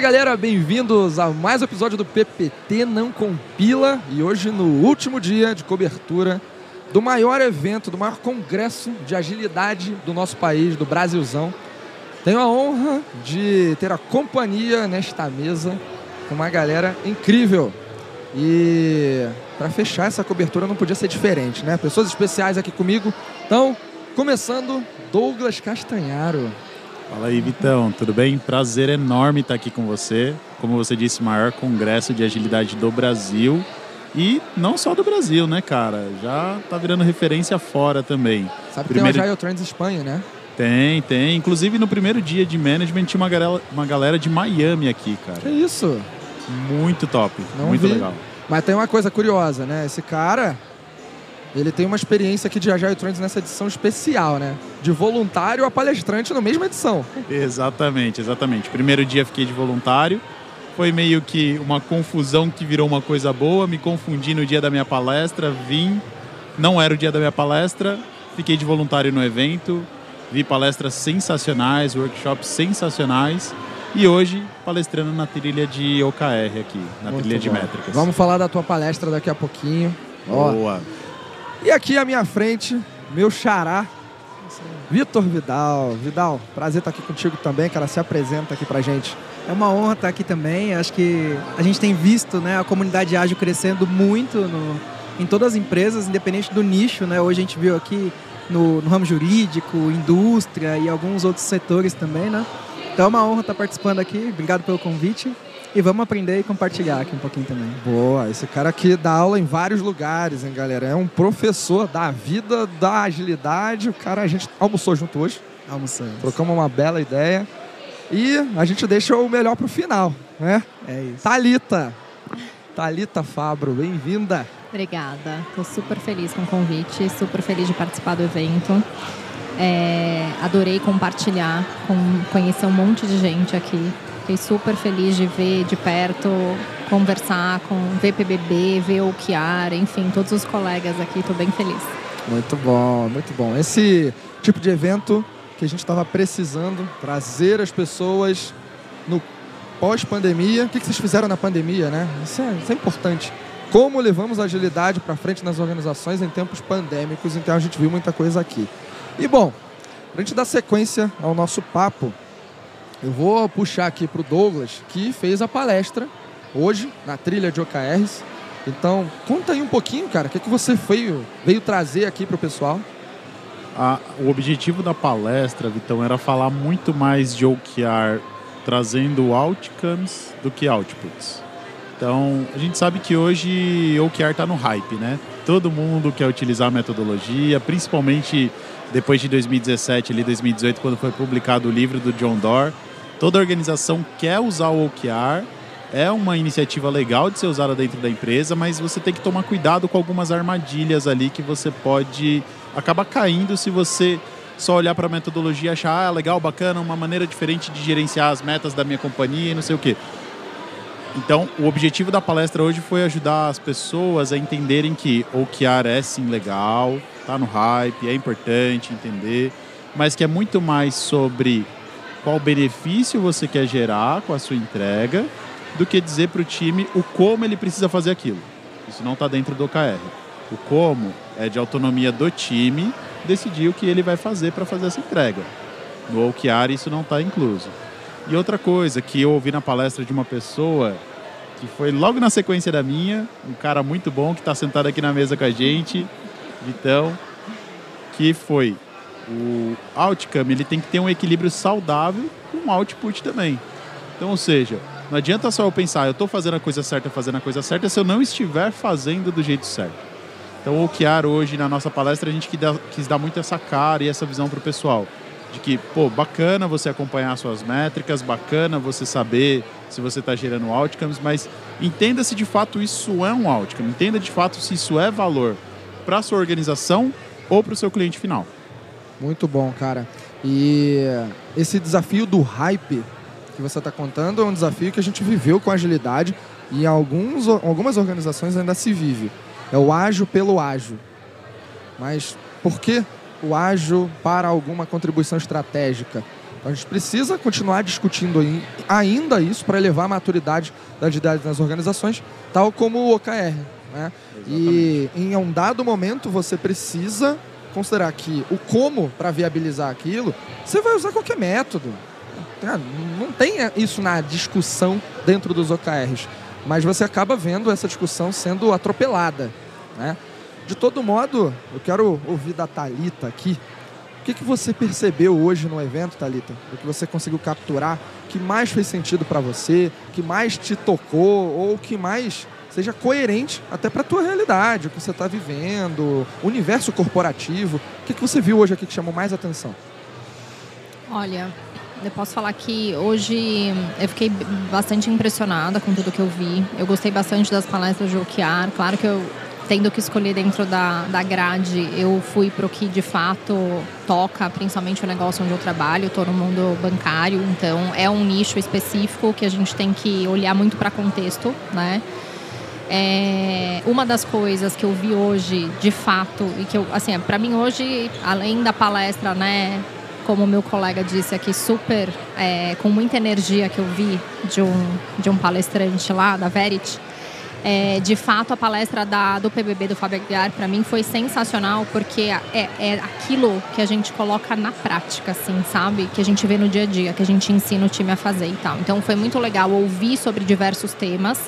Fala galera, bem-vindos a mais um episódio do PPT Não Compila e hoje no último dia de cobertura do maior evento, do maior congresso de agilidade do nosso país, do Brasilzão. Tenho a honra de ter a companhia nesta mesa com uma galera incrível. E para fechar essa cobertura não podia ser diferente, né? Pessoas especiais aqui comigo. Então, começando, Douglas Castanharo. Fala aí, Vitão, tudo bem? Prazer enorme estar aqui com você. Como você disse, maior congresso de agilidade do Brasil. E não só do Brasil, né, cara? Já tá virando referência fora também. Sabe que primeiro... tem o Agile Trends Espanha, né? Tem, tem. Inclusive, no primeiro dia de management tinha uma galera, uma galera de Miami aqui, cara. Que isso? Muito top, não muito vi. legal. Mas tem uma coisa curiosa, né? Esse cara, ele tem uma experiência aqui de Agile Trends nessa edição especial, né? De voluntário a palestrante na mesma edição. Exatamente, exatamente. Primeiro dia fiquei de voluntário. Foi meio que uma confusão que virou uma coisa boa. Me confundi no dia da minha palestra, vim. Não era o dia da minha palestra. Fiquei de voluntário no evento. Vi palestras sensacionais, workshops sensacionais. E hoje, palestrando na trilha de OKR aqui, na Muito trilha bom. de métricas. Vamos falar da tua palestra daqui a pouquinho. Boa. Ó, e aqui à minha frente, meu xará, Vitor Vidal. Vidal, prazer estar aqui contigo também, cara. Se apresenta aqui pra gente. É uma honra estar aqui também. Acho que a gente tem visto né, a comunidade ágil crescendo muito no, em todas as empresas, independente do nicho. Né? Hoje a gente viu aqui no, no ramo jurídico, indústria e alguns outros setores também. Né? Então é uma honra estar participando aqui. Obrigado pelo convite. E vamos aprender e compartilhar aqui um pouquinho também. Boa, esse cara aqui dá aula em vários lugares, hein, galera? É um professor da vida, da agilidade. O cara, a gente almoçou junto hoje. Almoçamos. Trocamos uma bela ideia. E a gente deixa o melhor pro final, né? É isso. Talita. Talita Fabro, bem-vinda. Obrigada. Estou super feliz com o convite, super feliz de participar do evento. É, adorei compartilhar, com, conhecer um monte de gente aqui. Fiquei super feliz de ver de perto, conversar com VPBB, ver o Kiara, enfim, todos os colegas aqui. Estou bem feliz. Muito bom, muito bom. Esse tipo de evento que a gente estava precisando, trazer as pessoas no pós-pandemia. O que vocês fizeram na pandemia, né? Isso é, isso é importante. Como levamos a agilidade para frente nas organizações em tempos pandêmicos, então a gente viu muita coisa aqui. E bom, para a gente dar sequência ao nosso papo, eu vou puxar aqui para o Douglas, que fez a palestra hoje na trilha de OKRs. Então, conta aí um pouquinho, cara, o que, que você veio, veio trazer aqui para o pessoal? Ah, o objetivo da palestra, Vitão, era falar muito mais de OKR trazendo outcomes do que outputs. Então, a gente sabe que hoje OKR está no hype, né? Todo mundo quer utilizar a metodologia, principalmente depois de 2017, ali 2018, quando foi publicado o livro do John Doerr Toda organização quer usar o OKR, é uma iniciativa legal de ser usada dentro da empresa, mas você tem que tomar cuidado com algumas armadilhas ali que você pode acabar caindo se você só olhar para a metodologia e achar, ah, legal, bacana, uma maneira diferente de gerenciar as metas da minha companhia e não sei o quê. Então, o objetivo da palestra hoje foi ajudar as pessoas a entenderem que OKR é sim legal, tá no hype, é importante entender, mas que é muito mais sobre qual benefício você quer gerar com a sua entrega, do que dizer para o time o como ele precisa fazer aquilo. Isso não está dentro do OKR. O como é de autonomia do time decidir o que ele vai fazer para fazer essa entrega. No OKR isso não está incluso. E outra coisa que eu ouvi na palestra de uma pessoa que foi logo na sequência da minha, um cara muito bom que está sentado aqui na mesa com a gente, Vitão, que foi o outcome ele tem que ter um equilíbrio saudável com o output também. Então, ou seja, não adianta só eu pensar, eu estou fazendo a coisa certa, fazendo a coisa certa, se eu não estiver fazendo do jeito certo. Então, o OKR hoje, na nossa palestra, a gente quis dar muito essa cara e essa visão para o pessoal. De que, pô, bacana você acompanhar suas métricas, bacana você saber se você está gerando outcomes, mas entenda se de fato isso é um outcome, entenda de fato se isso é valor para sua organização ou para o seu cliente final. Muito bom, cara. E esse desafio do hype que você está contando é um desafio que a gente viveu com agilidade e em alguns, algumas organizações ainda se vive. É o ágil pelo ágil. Mas por que o ágil para alguma contribuição estratégica? Então a gente precisa continuar discutindo ainda isso para elevar a maturidade da agilidade nas organizações, tal como o OKR. Né? E em um dado momento você precisa considerar que o como para viabilizar aquilo, você vai usar qualquer método. Não tem isso na discussão dentro dos OKRs, mas você acaba vendo essa discussão sendo atropelada. Né? De todo modo, eu quero ouvir da Talita aqui. O que, que você percebeu hoje no evento, Talita? O que você conseguiu capturar? que mais fez sentido para você? que mais te tocou? Ou que mais seja coerente até para a tua realidade, o que você está vivendo, universo corporativo. O que, que você viu hoje aqui que chamou mais atenção? Olha, eu posso falar que hoje eu fiquei bastante impressionada com tudo que eu vi. Eu gostei bastante das palestras de OKR. Claro que eu, tendo que escolher dentro da, da grade, eu fui para o que de fato toca, principalmente o negócio onde eu trabalho. Estou no mundo bancário, então é um nicho específico que a gente tem que olhar muito para contexto, né? É, uma das coisas que eu vi hoje, de fato, e que eu, assim, para mim hoje, além da palestra, né, como meu colega disse aqui, super, é, com muita energia que eu vi de um, de um palestrante lá, da Verit, é, de fato, a palestra da, do PBB do Fábio Aguiar, para mim, foi sensacional, porque é, é aquilo que a gente coloca na prática, assim, sabe? Que a gente vê no dia a dia, que a gente ensina o time a fazer e tal. Então, foi muito legal ouvir sobre diversos temas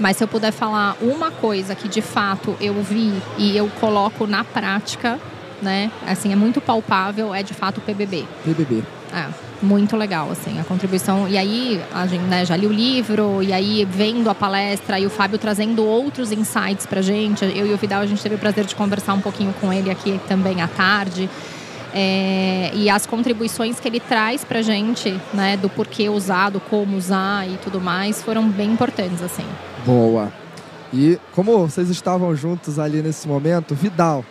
mas se eu puder falar uma coisa que de fato eu vi e eu coloco na prática, né? Assim, é muito palpável, é de fato o PBB. PBB. É, muito legal, assim, a contribuição. E aí, a gente né, já li o livro, e aí vendo a palestra e o Fábio trazendo outros insights pra gente. Eu e o Vidal, a gente teve o prazer de conversar um pouquinho com ele aqui também à tarde. É, e as contribuições que ele traz pra gente, né, do porquê usar, do como usar e tudo mais, foram bem importantes, assim. Boa. E como vocês estavam juntos ali nesse momento, Vidal.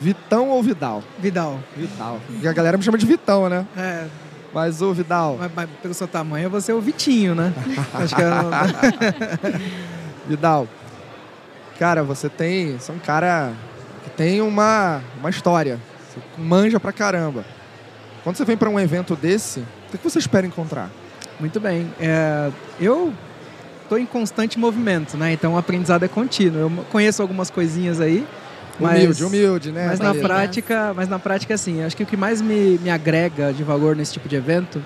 Vitão ou Vidal? Vidal. Vidal. Porque a galera me chama de Vitão, né? É. Mas o Vidal. Mas, mas pelo seu tamanho, você é o Vitinho, né? Acho que é... Vidal. Cara, você tem. Você é um cara que tem uma, uma história. Você manja pra caramba. Quando você vem para um evento desse, o que você espera encontrar? Muito bem. É, eu estou em constante movimento, né? Então o aprendizado é contínuo. Eu conheço algumas coisinhas aí. Mas, humilde, humilde, né? Mas na prática, mas na prática, assim, acho que o que mais me, me agrega de valor nesse tipo de evento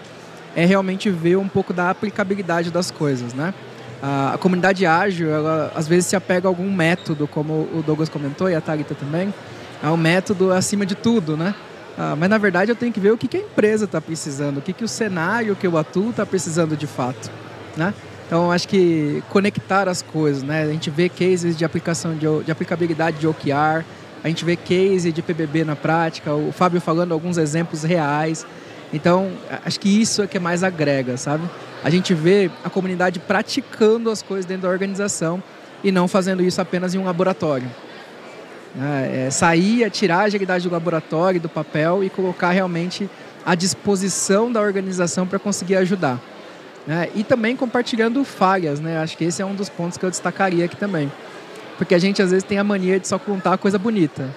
é realmente ver um pouco da aplicabilidade das coisas, né? A, a comunidade ágil, ela às vezes se apega a algum método, como o Douglas comentou e a Thalita também. É um método acima de tudo, né? Ah, mas na verdade eu tenho que ver o que, que a empresa está precisando, o que, que o cenário que eu atuo está precisando de fato, né? Então, acho que conectar as coisas, né? A gente vê cases de aplicação de, de aplicabilidade de OKR, a gente vê case de PBB na prática, o Fábio falando alguns exemplos reais. Então, acho que isso é que mais agrega, sabe? A gente vê a comunidade praticando as coisas dentro da organização e não fazendo isso apenas em um laboratório. É, é sair, tirar a agilidade do laboratório, do papel e colocar realmente à disposição da organização para conseguir ajudar. Né? E também compartilhando falhas, né? Acho que esse é um dos pontos que eu destacaria aqui também. Porque a gente às vezes tem a mania de só contar a coisa bonita.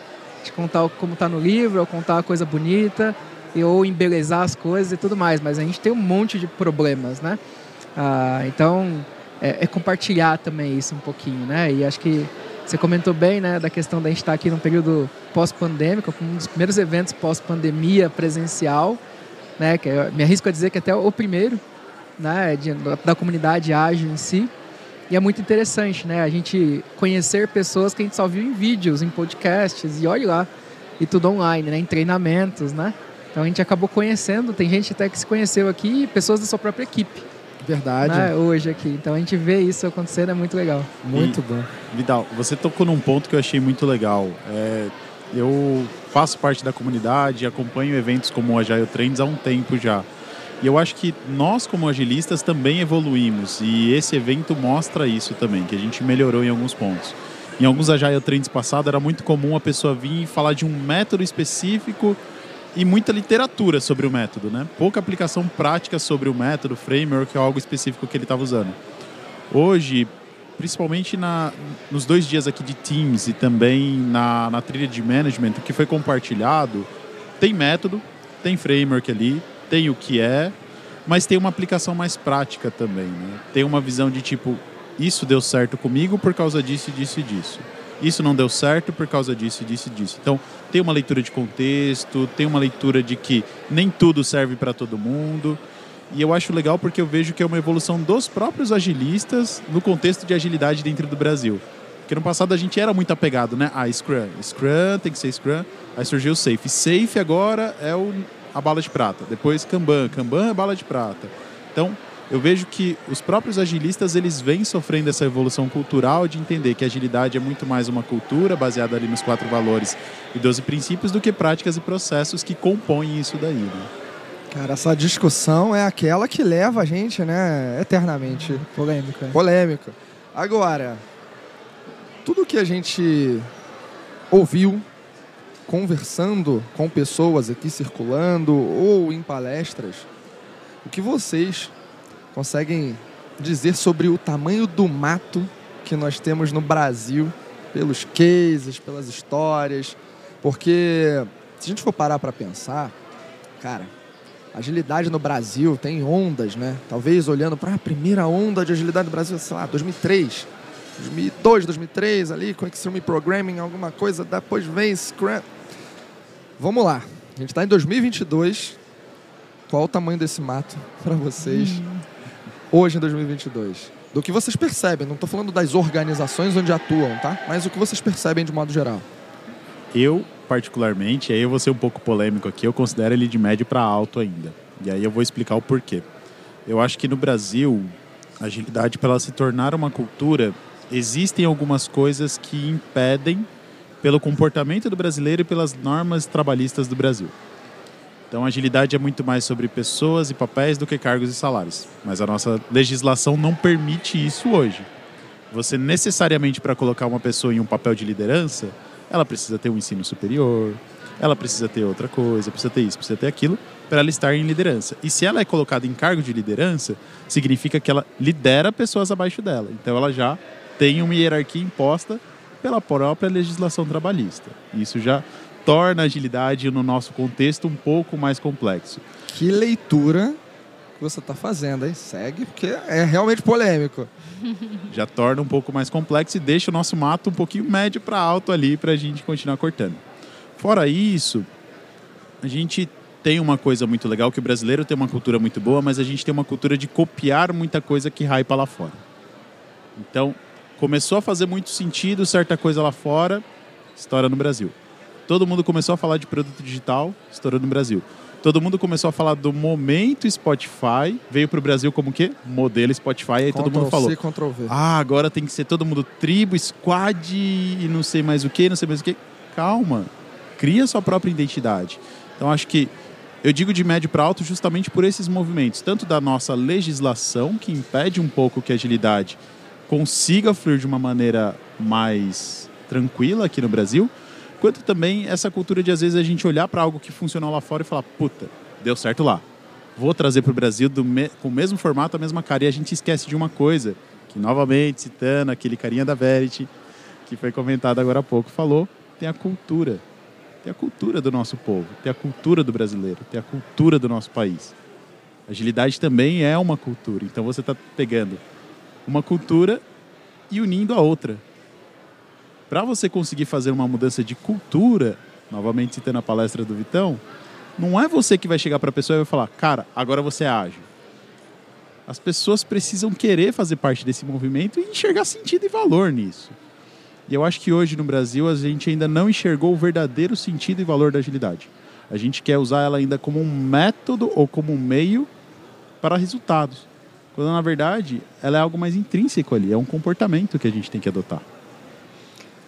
De contar como está no livro, ou contar a coisa bonita, ou embelezar as coisas e tudo mais. Mas a gente tem um monte de problemas, né? Ah, então, é, é, compartilhar também isso um pouquinho, né? E acho que você comentou bem, né, da questão da gente estar aqui num período pós-pandêmico, um dos primeiros eventos pós-pandemia presencial, né? Que eu me arrisco a dizer que até o primeiro, né, de, da comunidade ágil em si. E é muito interessante, né? A gente conhecer pessoas que a gente só viu em vídeos, em podcasts, e olha lá, e tudo online, né? Em treinamentos, né? Então a gente acabou conhecendo, tem gente até que se conheceu aqui, pessoas da sua própria equipe. Verdade. Né? Hoje aqui. Então a gente vê isso acontecendo, é muito legal. Muito e, bom. Vidal, você tocou num ponto que eu achei muito legal. É, eu faço parte da comunidade, acompanho eventos como o Agile Trends há um tempo já. E eu acho que nós, como agilistas, também evoluímos. E esse evento mostra isso também, que a gente melhorou em alguns pontos. Em alguns Agile Trends passados, era muito comum a pessoa vir e falar de um método específico e muita literatura sobre o método, né? Pouca aplicação prática sobre o método, framework, algo específico que ele estava usando. Hoje, principalmente na, nos dois dias aqui de Teams e também na, na trilha de management, o que foi compartilhado, tem método, tem framework ali, tem o que é, mas tem uma aplicação mais prática também. Né? Tem uma visão de tipo, isso deu certo comigo por causa disso, disso e disso. Isso não deu certo por causa disso, disso e disso. Então, tem uma leitura de contexto, tem uma leitura de que nem tudo serve para todo mundo. E eu acho legal porque eu vejo que é uma evolução dos próprios agilistas no contexto de agilidade dentro do Brasil. Porque no passado a gente era muito apegado, né? Ah, Scrum. Scrum tem que ser Scrum. Aí surgiu o Safe. Safe agora é o, a bala de prata. Depois Kanban. Kanban é bala de prata. Então, eu vejo que os próprios agilistas eles vêm sofrendo essa evolução cultural de entender que a agilidade é muito mais uma cultura baseada ali nos quatro valores e 12 princípios do que práticas e processos que compõem isso daí. Né? Cara, essa discussão é aquela que leva a gente, né, eternamente. Polêmica. Polêmica. Agora, tudo que a gente ouviu conversando com pessoas aqui circulando ou em palestras, o que vocês conseguem dizer sobre o tamanho do mato que nós temos no Brasil, pelos cases, pelas histórias, porque se a gente for parar para pensar, cara, agilidade no Brasil tem ondas, né? Talvez olhando para a primeira onda de agilidade no Brasil, sei lá, 2003, 2002, 2003 ali, com Extreme Programming, alguma coisa, depois vem Scrum. Vamos lá, a gente está em 2022. Qual o tamanho desse mato para vocês hum. hoje em 2022? Do que vocês percebem, não estou falando das organizações onde atuam, tá? Mas o que vocês percebem de modo geral. Eu, particularmente, aí eu vou ser um pouco polêmico aqui, eu considero ele de médio para alto ainda. E aí eu vou explicar o porquê. Eu acho que no Brasil, a agilidade, para ela se tornar uma cultura, existem algumas coisas que impedem pelo comportamento do brasileiro e pelas normas trabalhistas do Brasil. Então, agilidade é muito mais sobre pessoas e papéis do que cargos e salários. Mas a nossa legislação não permite isso hoje. Você necessariamente, para colocar uma pessoa em um papel de liderança, ela precisa ter um ensino superior, ela precisa ter outra coisa, precisa ter isso, precisa ter aquilo, para ela estar em liderança. E se ela é colocada em cargo de liderança, significa que ela lidera pessoas abaixo dela. Então, ela já tem uma hierarquia imposta pela própria legislação trabalhista. Isso já torna a agilidade no nosso contexto um pouco mais complexo. Que leitura que você está fazendo, hein? Segue, porque é realmente polêmico. Já torna um pouco mais complexo e deixa o nosso mato um pouquinho médio para alto ali para a gente continuar cortando. Fora isso, a gente tem uma coisa muito legal que o brasileiro tem uma cultura muito boa, mas a gente tem uma cultura de copiar muita coisa que hypa lá fora. Então, começou a fazer muito sentido certa coisa lá fora, estoura no Brasil. Todo mundo começou a falar de produto digital, estourou no Brasil. Todo mundo começou a falar do momento Spotify, veio para o Brasil como o quê? Modelo Spotify, aí todo mundo falou. C, Ctrl V. Ah, agora tem que ser todo mundo tribo, squad e não sei mais o que, não sei mais o que. Calma, cria sua própria identidade. Então acho que eu digo de médio para alto justamente por esses movimentos, tanto da nossa legislação, que impede um pouco que a agilidade consiga fluir de uma maneira mais tranquila aqui no Brasil, quanto também essa cultura de às vezes a gente olhar para algo que funcionou lá fora e falar, puta, deu certo lá. Vou trazer para o Brasil me... com o mesmo formato, a mesma cara. E a gente esquece de uma coisa, que novamente, citando aquele carinha da Verity, que foi comentado agora há pouco, falou, tem a cultura. Tem a cultura do nosso povo, tem a cultura do brasileiro, tem a cultura do nosso país. Agilidade também é uma cultura. Então você está pegando uma cultura e unindo a outra. Para você conseguir fazer uma mudança de cultura, novamente citando a palestra do Vitão, não é você que vai chegar para a pessoa e vai falar, cara, agora você é ágil. As pessoas precisam querer fazer parte desse movimento e enxergar sentido e valor nisso. E eu acho que hoje no Brasil a gente ainda não enxergou o verdadeiro sentido e valor da agilidade. A gente quer usar ela ainda como um método ou como um meio para resultados. Quando na verdade ela é algo mais intrínseco ali, é um comportamento que a gente tem que adotar.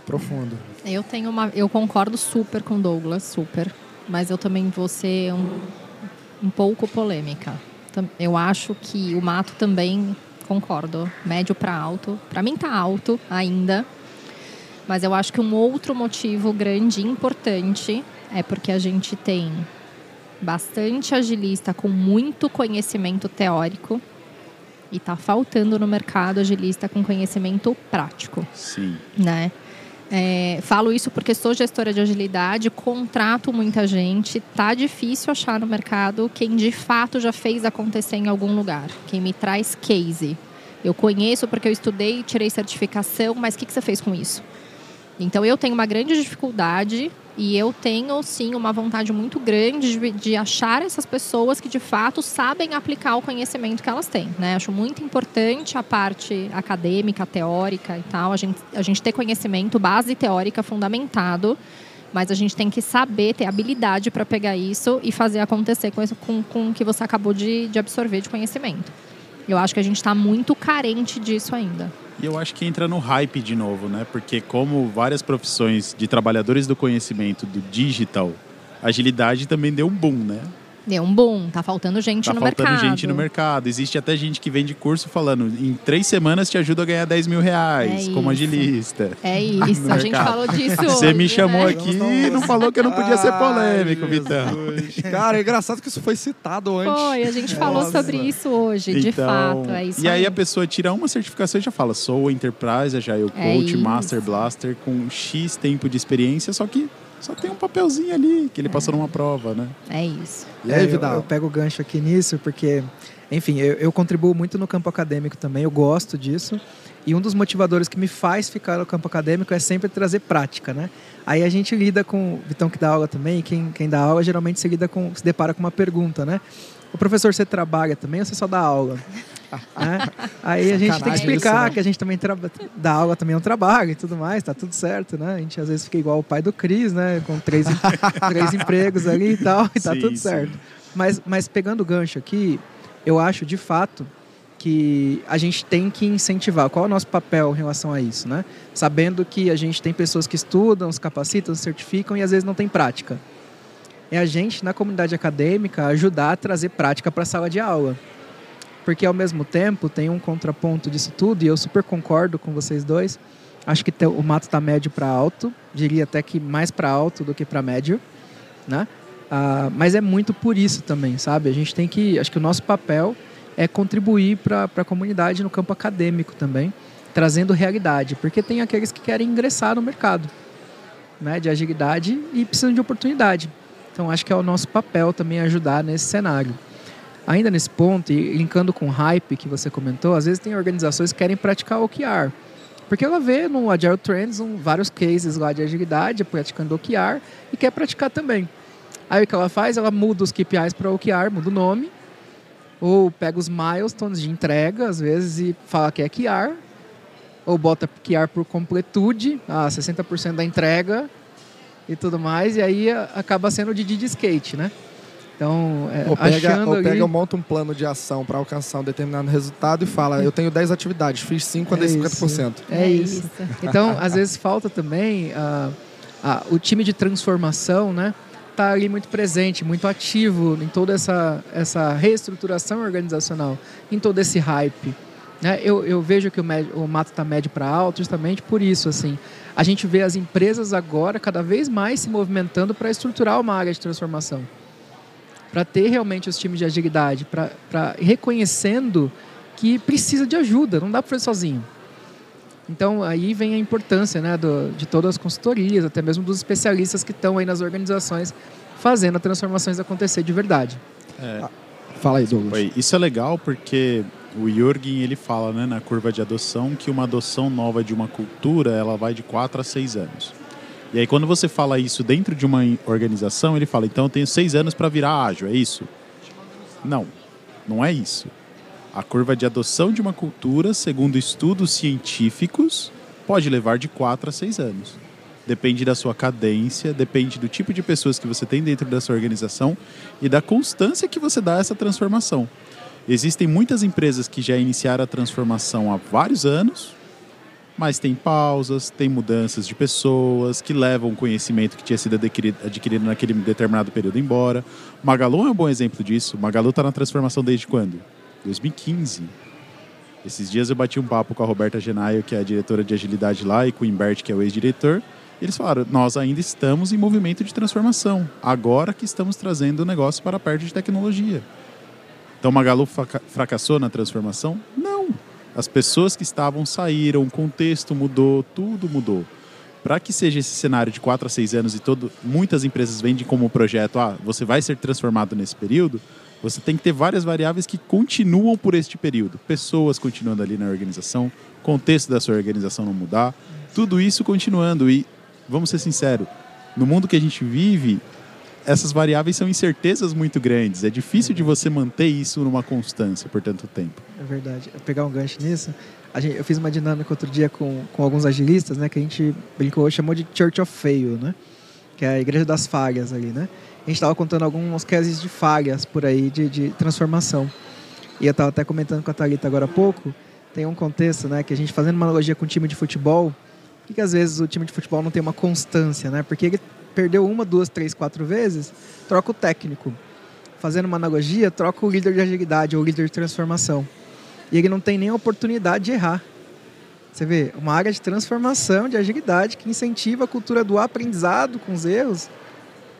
Profundo. Eu tenho uma, eu concordo super com Douglas, super, mas eu também vou ser um, um pouco polêmica. Eu acho que o mato também concordo, médio para alto. Para mim tá alto ainda, mas eu acho que um outro motivo grande e importante é porque a gente tem bastante agilista com muito conhecimento teórico e está faltando no mercado agilista com conhecimento prático. Sim. Né? É, falo isso porque sou gestora de agilidade, contrato muita gente, tá difícil achar no mercado quem de fato já fez acontecer em algum lugar, quem me traz case. Eu conheço porque eu estudei, tirei certificação, mas o que, que você fez com isso? Então eu tenho uma grande dificuldade e eu tenho, sim, uma vontade muito grande de, de, achar essas pessoas que, de fato, sabem aplicar o conhecimento que elas têm. Né? Acho muito importante a parte acadêmica, teórica e tal. A gente, a gente ter conhecimento, base teórica fundamentado, mas a gente tem que saber, ter habilidade para pegar isso e fazer acontecer com, isso, com, com o que você acabou de, de absorver de conhecimento. Eu acho que a gente está muito carente disso ainda. E eu acho que entra no hype de novo, né? Porque como várias profissões de trabalhadores do conhecimento do digital, agilidade também deu um boom, né? Deu um boom, tá faltando gente tá no faltando mercado. gente no mercado. Existe até gente que vende curso falando em três semanas te ajuda a ganhar 10 mil reais É como agilista. É isso, a gente falou disso Você me hoje, chamou né? aqui e não falou que eu não podia ser polêmico, Ai, Vitão. Cara, é engraçado que isso foi citado antes. Foi, a gente falou Nossa. sobre isso hoje, de Então, fato. É isso e aí, a pessoa tira uma certificação e já fala, sou Enterprise, Agile É Coach, isso. Master Blaster, com X tempo de experiência, só que só tem um papelzinho ali que ele passou numa prova, né? É isso. E aí, É, eu- Vidal? Eu, pego o gancho aqui nisso, porque, enfim, eu, eu contribuo muito no campo acadêmico também, eu gosto disso. E um dos motivadores que me faz ficar no campo acadêmico é sempre trazer prática, né? Aí a gente lida com, o Vitão que dá aula também, quem, quem dá aula geralmente se, lida com, se depara com uma pergunta, né? O professor, você trabalha também ou você só dá aula? Né? Aí a gente tem que explicar isso, né? que a gente também traba- dá aula também é um trabalho e tudo mais, tá tudo certo, né? A gente às vezes fica igual o pai do Cris, né? Com três, três empregos ali e tal, e tá Sim, tudo sim. certo. Mas, mas pegando o gancho aqui, eu acho de fato que a gente tem que incentivar. Qual é o nosso papel em relação a isso, né? Sabendo que a gente tem pessoas que estudam, se capacitam, se certificam e às vezes não tem prática. É a gente, na comunidade acadêmica, ajudar a trazer prática para a sala de aula. Porque, ao mesmo tempo, tem um contraponto disso tudo, e eu super concordo com vocês dois. Acho que o mato está médio para alto, diria até que mais para alto do que para médio, né? Ah, mas é muito por isso também, sabe? A gente tem que, acho que o nosso papel é contribuir para a comunidade no campo acadêmico também, trazendo realidade, porque tem aqueles que querem ingressar no mercado, né, de agilidade e precisam de oportunidade. Então acho que é o nosso papel também ajudar nesse cenário. Ainda nesse ponto, e linkando com o hype que você comentou, às vezes tem organizações que querem praticar OKR. Porque ela vê no Agile Trends um, vários cases lá de agilidade, praticando OKR, e quer praticar também. Aí o que ela faz? Ela muda os KPIs para OKR, muda o nome, ou pega os milestones de entrega, às vezes, e fala que é QR, ou bota QR por completude, ah, 60% da entrega e tudo mais, e aí a- acaba sendo de Didi Skate, né? Então, é, Ou pega, achando ou ali... pega, monta um plano de ação para alcançar um determinado resultado e fala: Eu tenho 10 atividades, fiz 5, andei É 50%. É isso. Então, às vezes falta também ah, ah, o time de transformação, né? Tá ali muito presente, muito ativo em toda essa, essa reestruturação organizacional, em todo esse hype. Né? Eu, eu vejo que o, médio, o mato está médio para alto justamente por isso. Assim, a gente vê as empresas agora cada vez mais se movimentando para estruturar uma área de transformação, para ter realmente os times de agilidade, para reconhecendo que precisa de ajuda, não dá para fazer sozinho. Então aí vem a importância né, do, de todas as consultorias, até mesmo dos especialistas que estão aí nas organizações fazendo as transformações acontecer de verdade. É, Fala aí, Douglas. Isso é legal porque o Jürgen ele fala né, na curva de adoção que uma adoção nova de uma cultura ela vai de 4 a 6 anos. E aí quando você fala isso dentro de uma organização, ele fala, então eu tenho 6 anos para virar ágil, é isso? Não, não é isso. A curva de adoção de uma cultura, segundo estudos científicos, pode levar de 4 a 6 anos. Depende da sua cadência, depende do tipo de pessoas que você tem dentro da sua organização e da constância que você dá a essa transformação. Existem muitas empresas que já iniciaram a transformação há vários anos, mas tem pausas, tem mudanças de pessoas que levam o conhecimento que tinha sido adquirido, adquirido naquele determinado período embora. Magalu é um bom exemplo disso. Magalu está na transformação desde quando? 2015. Esses dias eu bati um papo com a Roberta Genaio, que é a diretora de agilidade lá, e com o Imbert, que é o ex-diretor. Eles falaram: nós ainda estamos em movimento de transformação. Agora que estamos trazendo o negócio para perto de tecnologia. Então Magalu fraca- fracassou na transformação? Não. As pessoas que estavam saíram, o contexto mudou, tudo mudou. para que seja esse cenário de 4 a 6 anos e todo, muitas empresas vendem como projeto, ah, você vai ser transformado nesse período, você tem que ter várias variáveis que continuam por este período. Pessoas continuando ali na organização, contexto da sua organização não mudar, tudo isso continuando. E, vamos ser sinceros, no mundo que a gente vive, essas variáveis são incertezas muito grandes. É difícil de você manter isso numa constância por tanto tempo. É verdade. Eu pegar um gancho nisso, gente, eu fiz uma dinâmica outro dia com, com alguns agilistas, né? Que a gente brincou, chamou de Church of Fail, né? Que é a igreja das falhas ali, né? A gente estava contando alguns cases de falhas por aí, de, de transformação. E eu estava até comentando com a Thalita agora há pouco, tem um contexto, né? Que a gente fazendo uma analogia com o time de futebol, por que às vezes o time de futebol não tem uma constância, né? Porque ele perdeu uma, duas, três, quatro vezes, troca o técnico. Fazendo uma analogia, troca o líder de agilidade ou o líder de transformação. E ele não tem nem a oportunidade de errar. Você vê, uma área de transformação, de agilidade, que incentiva a cultura do aprendizado com os erros,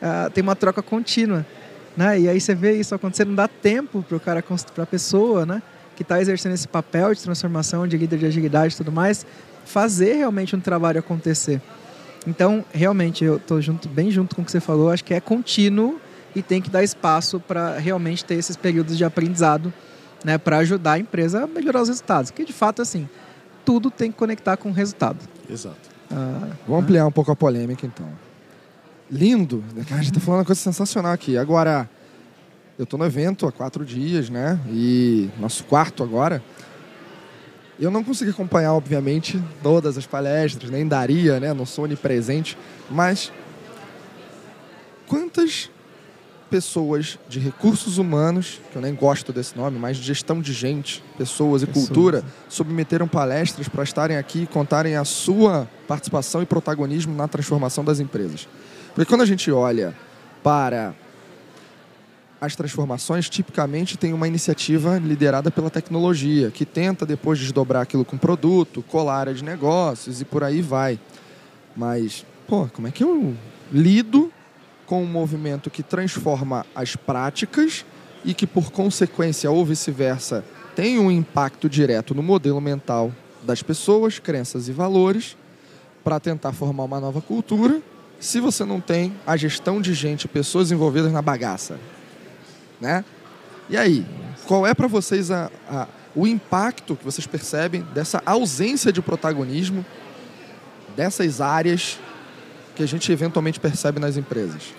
uh, tem uma troca contínua. Né? E aí você vê isso acontecer, não dá tempo para o cara, para a pessoa, né? que está exercendo esse papel de transformação, de líder de agilidade e tudo mais, fazer realmente um trabalho acontecer. Então, realmente, eu estou junto, bem junto com o que você falou, acho que é contínuo e tem que dar espaço para realmente ter esses períodos de aprendizado, né, para ajudar a empresa a melhorar os resultados. Porque, de fato, assim, tudo tem que conectar com o resultado. Exato. Ah, Vamos ampliar um pouco a polêmica, então. Lindo. A gente está falando uma coisa sensacional aqui. Agora, eu estou no evento há quatro dias, né? E nosso quarto agora. Eu não consegui acompanhar, obviamente, todas as palestras, nem daria, né? Não sou onipresente, mas quantas pessoas de recursos humanos, que eu nem gosto desse nome, mas de gestão de gente, pessoas e pessoas. cultura, submeteram palestras para estarem aqui e contarem a sua participação e protagonismo na transformação das empresas. Porque quando a gente olha para as transformações tipicamente tem uma iniciativa liderada pela tecnologia, que tenta depois desdobrar aquilo com produto, colar área de negócios e por aí vai. Mas, pô, como é que eu lido com um movimento que transforma as práticas e que, por consequência ou vice-versa, tem um impacto direto no modelo mental das pessoas, crenças e valores, para tentar formar uma nova cultura, se você não tem a gestão de gente, pessoas envolvidas na bagaça? Né? E aí, qual é para vocês a, a, o impacto que vocês percebem dessa ausência de protagonismo dessas áreas que a gente eventualmente percebe nas empresas?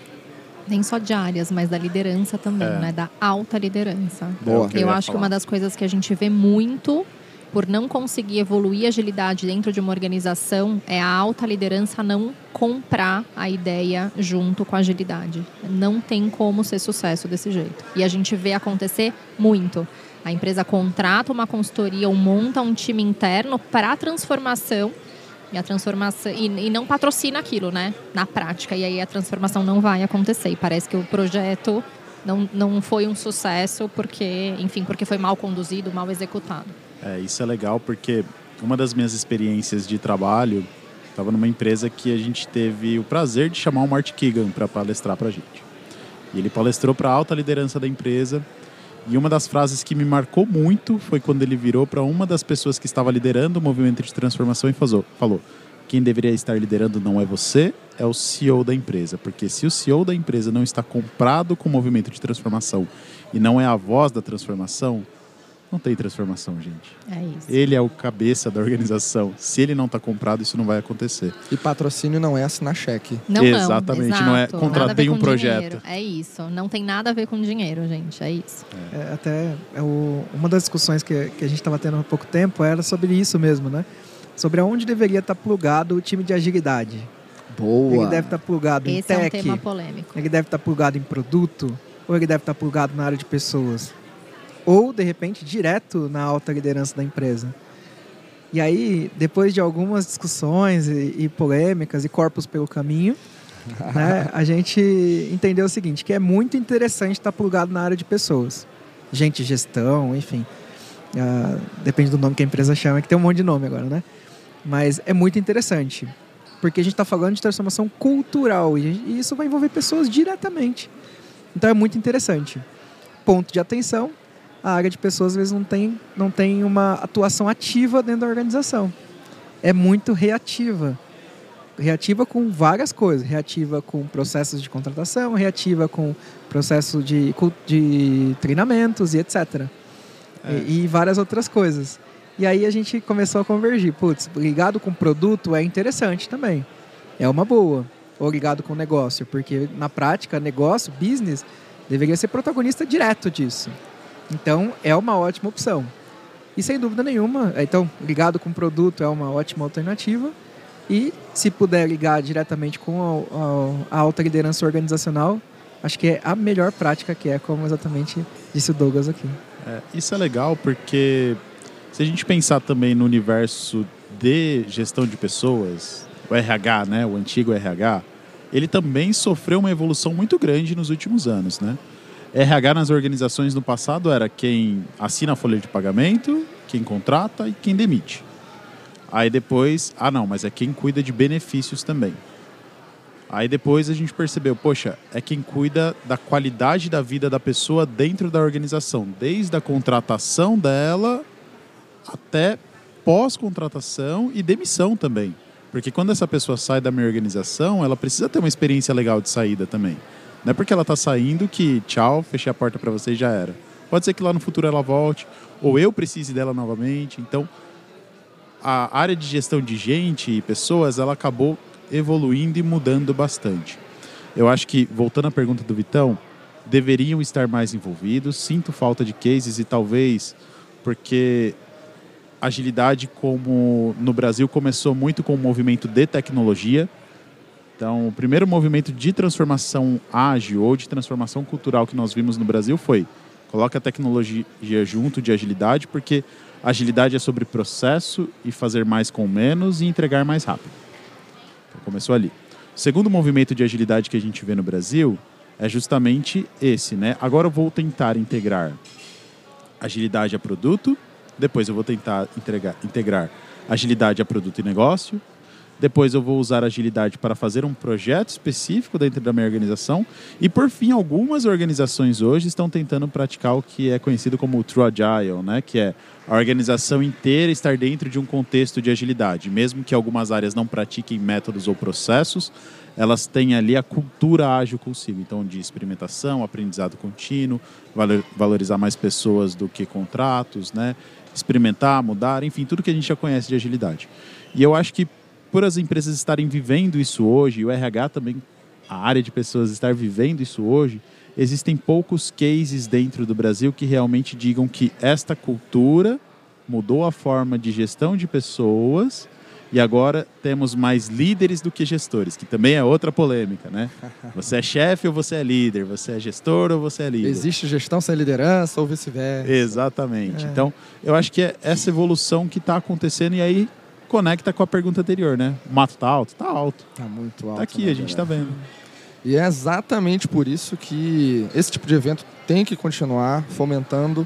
Nem só de áreas, mas da liderança também, é. né? Da alta liderança. Boa. Eu, eu acho falar. que uma das coisas que a gente vê muito por não conseguir evoluir agilidade dentro de uma organização, é a alta liderança não comprar a ideia junto com a agilidade. Não tem como ser sucesso desse jeito. E a gente vê acontecer muito. A empresa contrata uma consultoria ou monta um time interno para a transformação e a transformação e, e, não patrocina aquilo, né? Na prática. E aí a transformação não vai acontecer. E parece que o projeto não, não foi um sucesso porque, enfim, porque foi mal conduzido, mal executado. É, isso é legal porque uma das minhas experiências de trabalho estava numa empresa que a gente teve o prazer de chamar o Marty Keegan para palestrar para a gente. E ele palestrou para a alta liderança da empresa. E uma das frases que me marcou muito foi quando ele virou para uma das pessoas que estava liderando o movimento de transformação e falou: quem deveria estar liderando não é você, é o CEO da empresa. Porque se o CEO da empresa não está comprado com o movimento de transformação e não é a voz da transformação, não tem transformação, gente. É isso. Ele é o cabeça da organização. Se ele não está comprado, isso não vai acontecer. E patrocínio não é assinar cheque. Não, Exatamente, não, não é contratei um projeto. Dinheiro. É isso. Não tem nada a ver com dinheiro, gente. É isso. É. É, até é o, uma das discussões que, que a gente estava tendo há pouco tempo era sobre isso mesmo, né? Sobre aonde deveria estar tá plugado o time de agilidade. Boa. Ele deve estar tá plugado Esse em tech. é um tema polêmico. Ele deve estar tá plugado em produto ou ele deve estar tá plugado na área de pessoas ou de repente direto na alta liderança da empresa. E aí, depois de algumas discussões e, e polêmicas e corpos pelo caminho, né, a gente entendeu o seguinte, que é muito interessante estar plugado na área de pessoas. Gente, gestão, enfim. Uh, depende do nome que a empresa chama, que tem um monte de nome agora, né? Mas é muito interessante. Porque a gente está falando de transformação cultural e, e isso vai envolver pessoas diretamente. Então é muito interessante. Ponto de atenção, a área de pessoas às vezes não tem, não tem uma atuação ativa dentro da organização. É muito reativa. reativa com várias coisas. Reativa com processos de contratação, reativa com processo de, de treinamentos e etc. É. E, e, várias outras coisas. E aí a gente começou a convergir. Putz, ligado com produto é interessante também. É uma boa. Ou ligado com negócio, porque na prática, negócio, business, deveria ser protagonista direto disso. Então, é uma ótima opção. E sem dúvida nenhuma, então, ligado com produto é uma ótima alternativa. E se puder ligar diretamente com a, a, a alta liderança organizacional, acho que é a melhor prática que é, como exatamente disse o Douglas aqui. É, isso é legal porque se a gente pensar também no universo de gestão de pessoas, o RH, né, o antigo RH, ele também sofreu uma evolução muito grande nos últimos anos, né? RH nas organizações no passado era quem assina a folha de pagamento, quem contrata e quem demite. Aí depois, ah não, mas é quem cuida de benefícios também. Aí depois a gente percebeu, poxa, é quem cuida da qualidade da vida da pessoa dentro da organização, desde a contratação dela até pós-contratação e demissão também. Porque quando essa pessoa sai da minha organização, ela precisa ter uma experiência legal de saída também. Não é porque ela está saindo que tchau, fechei a porta para você e já era. Pode ser que lá no futuro ela volte, ou eu precise dela novamente. Então, a área de gestão de gente e pessoas, ela acabou evoluindo e mudando bastante. Eu acho que, voltando à pergunta do Vitão, deveriam estar mais envolvidos. Sinto falta de cases e talvez porque agilidade, como no Brasil, começou muito com o movimento de tecnologia. Então, o primeiro movimento de transformação ágil ou de transformação cultural que nós vimos no Brasil foi coloca a tecnologia junto de agilidade, porque agilidade é sobre processo e fazer mais com menos e entregar mais rápido. Então, começou ali. O segundo movimento de agilidade que a gente vê no Brasil é justamente esse, né? Agora eu vou tentar integrar agilidade a produto depois eu vou tentar entregar, integrar agilidade a produto e negócio. Depois eu vou usar agilidade para fazer um projeto específico dentro da minha organização. E por fim, algumas organizações hoje estão tentando praticar o que é conhecido como o True Agile, né? que é a organização inteira estar dentro de um contexto de agilidade. Mesmo que algumas áreas não pratiquem métodos ou processos, elas têm ali a cultura ágil consigo. Então, de experimentação, aprendizado contínuo, valorizar mais pessoas do que contratos, né? experimentar, mudar, enfim, tudo que a gente já conhece de agilidade. E eu acho que por as empresas estarem vivendo isso hoje, e o RH também, a área de pessoas estar vivendo isso hoje, existem poucos cases dentro do Brasil que realmente digam que esta cultura mudou a forma de gestão de pessoas e agora temos mais líderes do que gestores, que também é outra polêmica, né? Você é chefe ou você é líder? Você é gestor ou você é líder? Existe gestão sem liderança ou vice-versa? Exatamente. É. Então, eu acho que é essa evolução que está acontecendo e aí conecta com a pergunta anterior, né? O mato tá alto? Tá alto. Tá muito alto. Tá aqui, né, a gente está vendo. E é exatamente por isso que esse tipo de evento tem que continuar fomentando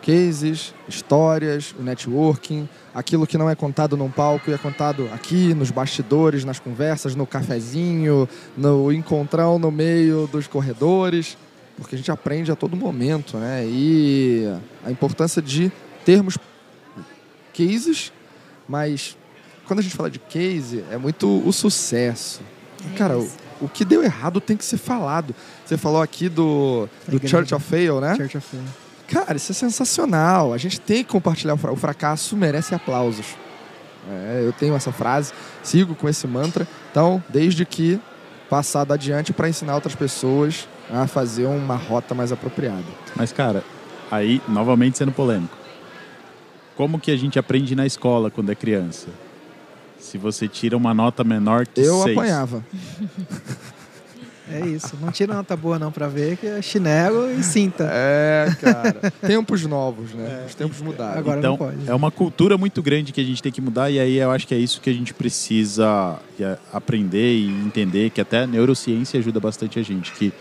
cases, histórias, o networking, aquilo que não é contado num palco e é contado aqui, nos bastidores, nas conversas, no cafezinho, no encontrão no meio dos corredores, porque a gente aprende a todo momento, né? E a importância de termos cases, mas quando a gente fala de case, é muito o sucesso. É Cara, o, o, que deu errado tem que ser falado. Você falou aqui do, do Church of Fail, né? Church of Fail. Cara, isso é sensacional. A gente tem que compartilhar o fracasso, merece aplausos. É, eu tenho essa frase, sigo com esse mantra. Então, desde que passado adiante para ensinar outras pessoas a fazer uma rota mais apropriada. Mas, cara, aí, novamente sendo polêmico. Como que a gente aprende na escola quando é criança? Se você tira uma nota menor que Eu seis. apanhava. É isso. Não tira nota boa não para ver que é chinelo e cinta. É, cara. tempos novos, né? É. Os tempos mudaram. Agora então, não pode. É uma cultura muito grande que a gente tem que mudar e aí eu acho que é isso que a gente precisa é, aprender e entender que até a neurociência ajuda bastante a gente, que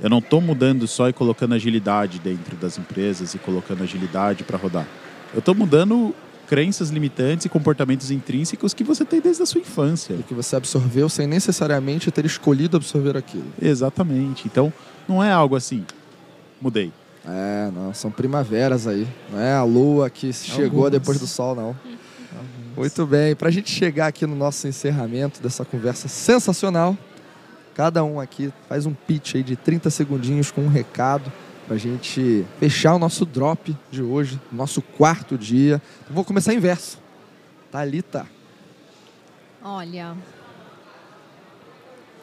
eu não estou mudando só e colocando agilidade dentro das empresas e colocando agilidade para rodar. Eu estou mudando crenças limitantes e comportamentos intrínsecos que você tem desde a sua infância. E que você absorveu sem necessariamente ter escolhido absorver aquilo. Exatamente. Então, não é algo assim, mudei. É, não, são primaveras aí. Não é a lua que chegou Algumas. depois do sol, não. Muito bem. Para a gente chegar aqui no nosso encerramento dessa conversa sensacional, cada um aqui faz um pitch aí de 30 segundinhos com um recado para a gente fechar o nosso drop de hoje, nosso quarto dia. Então, vou começar inverso. Thalita. Olha,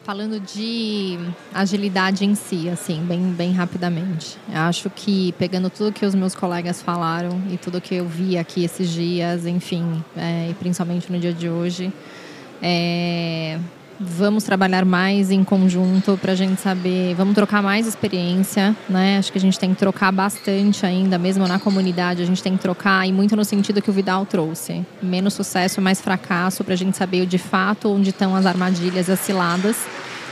falando de agilidade em si, assim, bem, bem rapidamente. Eu acho que pegando tudo que os meus colegas falaram e tudo que eu vi aqui esses dias, enfim, é, e principalmente no dia de hoje, é, Vamos trabalhar mais em conjunto para a gente saber, vamos trocar mais experiência, né? Acho que a gente tem que trocar bastante ainda, mesmo na comunidade, a gente tem que trocar e muito no sentido que o Vidal trouxe, menos sucesso, mais fracasso, para a gente saber de fato onde estão as armadilhas, as ciladas,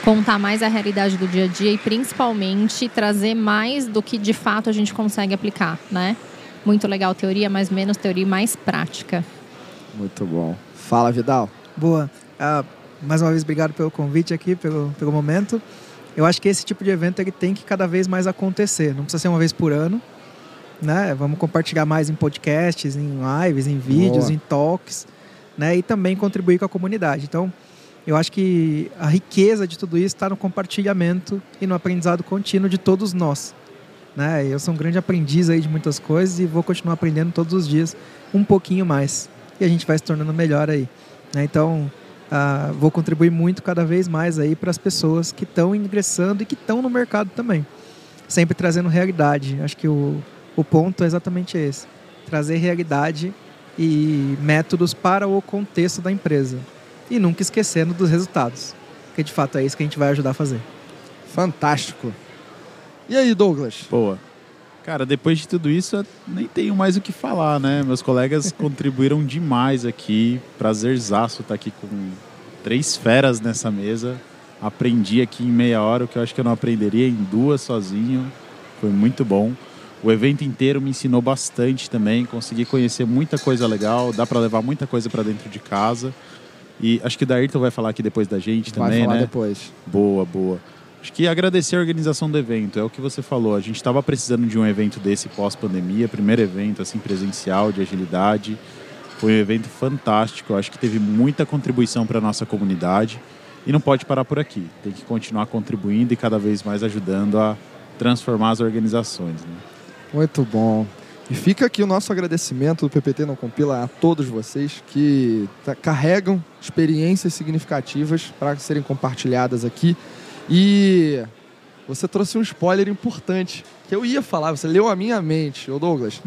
contar mais a realidade do dia a dia e principalmente trazer mais do que de fato a gente consegue aplicar, né? Muito legal teoria, mas menos teoria e mais prática. Muito bom. Fala, Vidal. Boa. Uh mais uma vez, obrigado pelo convite aqui, pelo, pelo momento. Eu acho que esse tipo de evento ele tem que cada vez mais acontecer. Não precisa ser uma vez por ano. Né? Vamos compartilhar mais em podcasts, em lives, em vídeos, Boa. em talks. Né? E também contribuir com a comunidade. Então, eu acho que a riqueza de tudo isso está no compartilhamento e no aprendizado contínuo de todos nós. Né? Eu sou um grande aprendiz aí de muitas coisas e vou continuar aprendendo todos os dias um pouquinho mais. E a gente vai se tornando melhor aí. Né? Então, Uh, vou contribuir muito cada vez mais aí para as pessoas que estão ingressando e que estão no mercado também. Sempre trazendo realidade. Acho que o, o ponto é exatamente esse: trazer realidade e métodos para o contexto da empresa. E nunca esquecendo dos resultados, porque de fato é isso que a gente vai ajudar a fazer. Fantástico. E aí, Douglas? Boa. Cara, depois de tudo isso, eu nem tenho mais o que falar, né? Meus colegas contribuíram demais aqui. Prazerzaço estar aqui com três feras nessa mesa. Aprendi aqui em meia hora o que eu acho que eu não aprenderia em duas sozinho. Foi muito bom. O evento inteiro me ensinou bastante também. Consegui conhecer muita coisa legal. Dá para levar muita coisa para dentro de casa. E acho que o Dairton vai falar aqui depois da gente vai também, falar né? depois. Boa, boa. Acho que agradecer a organização do evento, é o que você falou. A gente estava precisando de um evento desse pós-pandemia, primeiro evento assim presencial de agilidade. Foi um evento fantástico, acho que teve muita contribuição para a nossa comunidade e não pode parar por aqui. Tem que continuar contribuindo e cada vez mais ajudando a transformar as organizações. Né? Muito bom. E fica aqui o nosso agradecimento do PPT Não Compila a todos vocês que carregam experiências significativas para serem compartilhadas aqui. E você trouxe um spoiler importante que eu ia falar, você leu a minha mente, ô Douglas.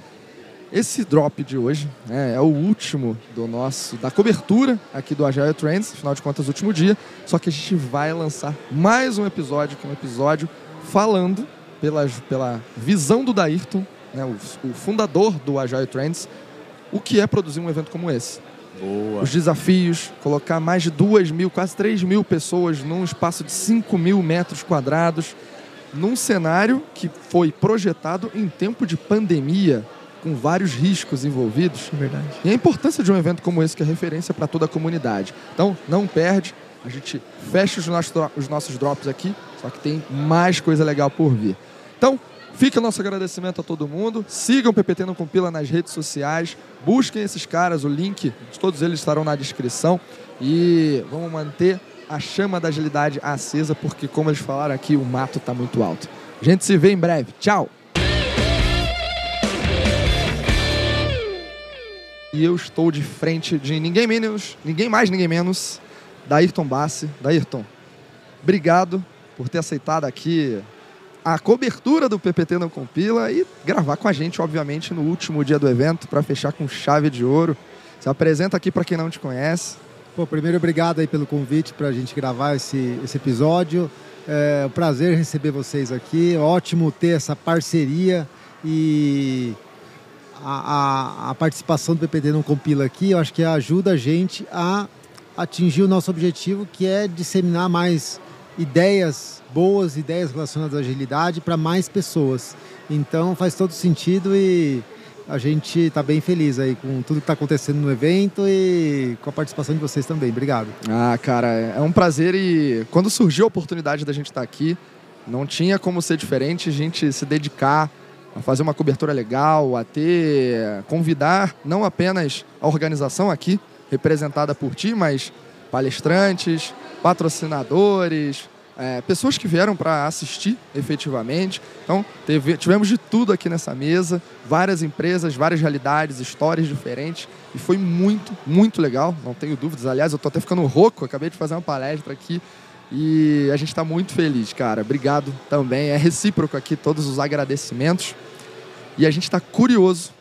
Esse drop de hoje né, é o último do nosso da cobertura aqui do Agile Trends, afinal de contas, último dia. Só que a gente vai lançar mais um episódio, que é um episódio falando pela, pela visão do Dairton, né, o, o fundador do Agile Trends, o que é produzir um evento como esse. Boa. os desafios, colocar mais de 2 mil, quase 3 mil pessoas num espaço de 5 mil metros quadrados, num cenário que foi projetado em tempo de pandemia, com vários riscos envolvidos. É verdade. E a importância de um evento como esse, que é referência para toda a comunidade. Então, não perde, a gente fecha os nossos, os nossos drops aqui, só que tem mais coisa legal por vir. Então, Fica nosso agradecimento a todo mundo. Sigam o PPT no Compila nas redes sociais. Busquem esses caras, o link todos eles estarão na descrição. E vamos manter a chama da agilidade acesa, porque, como eles falaram aqui, o mato está muito alto. A gente se vê em breve. Tchau! E eu estou de frente de ninguém menos, ninguém mais, ninguém menos, da Ayrton Bassi. Da Ayrton, obrigado por ter aceitado aqui a cobertura do PPT não compila e gravar com a gente, obviamente, no último dia do evento para fechar com chave de ouro. Se apresenta aqui para quem não te conhece. Pô, primeiro, obrigado aí pelo convite para a gente gravar esse, esse episódio. É um prazer receber vocês aqui. Ótimo ter essa parceria e a, a, a participação do PPT não compila aqui. Eu acho que ajuda a gente a atingir o nosso objetivo, que é disseminar mais ideias boas, ideias relacionadas à agilidade para mais pessoas. Então faz todo sentido e a gente está bem feliz aí com tudo que está acontecendo no evento e com a participação de vocês também. Obrigado. Ah, cara, é um prazer e quando surgiu a oportunidade da gente estar tá aqui, não tinha como ser diferente a gente se dedicar a fazer uma cobertura legal, a ter, convidar não apenas a organização aqui, representada por ti, mas palestrantes, patrocinadores, é, pessoas que vieram para assistir efetivamente. Então, teve, tivemos de tudo aqui nessa mesa, várias empresas, várias realidades, histórias diferentes. E foi muito, muito legal, não tenho dúvidas. Aliás, eu estou até ficando rouco, acabei de fazer uma palestra aqui. E a gente está muito feliz, cara. Obrigado também. É recíproco aqui todos os agradecimentos. E a gente está curioso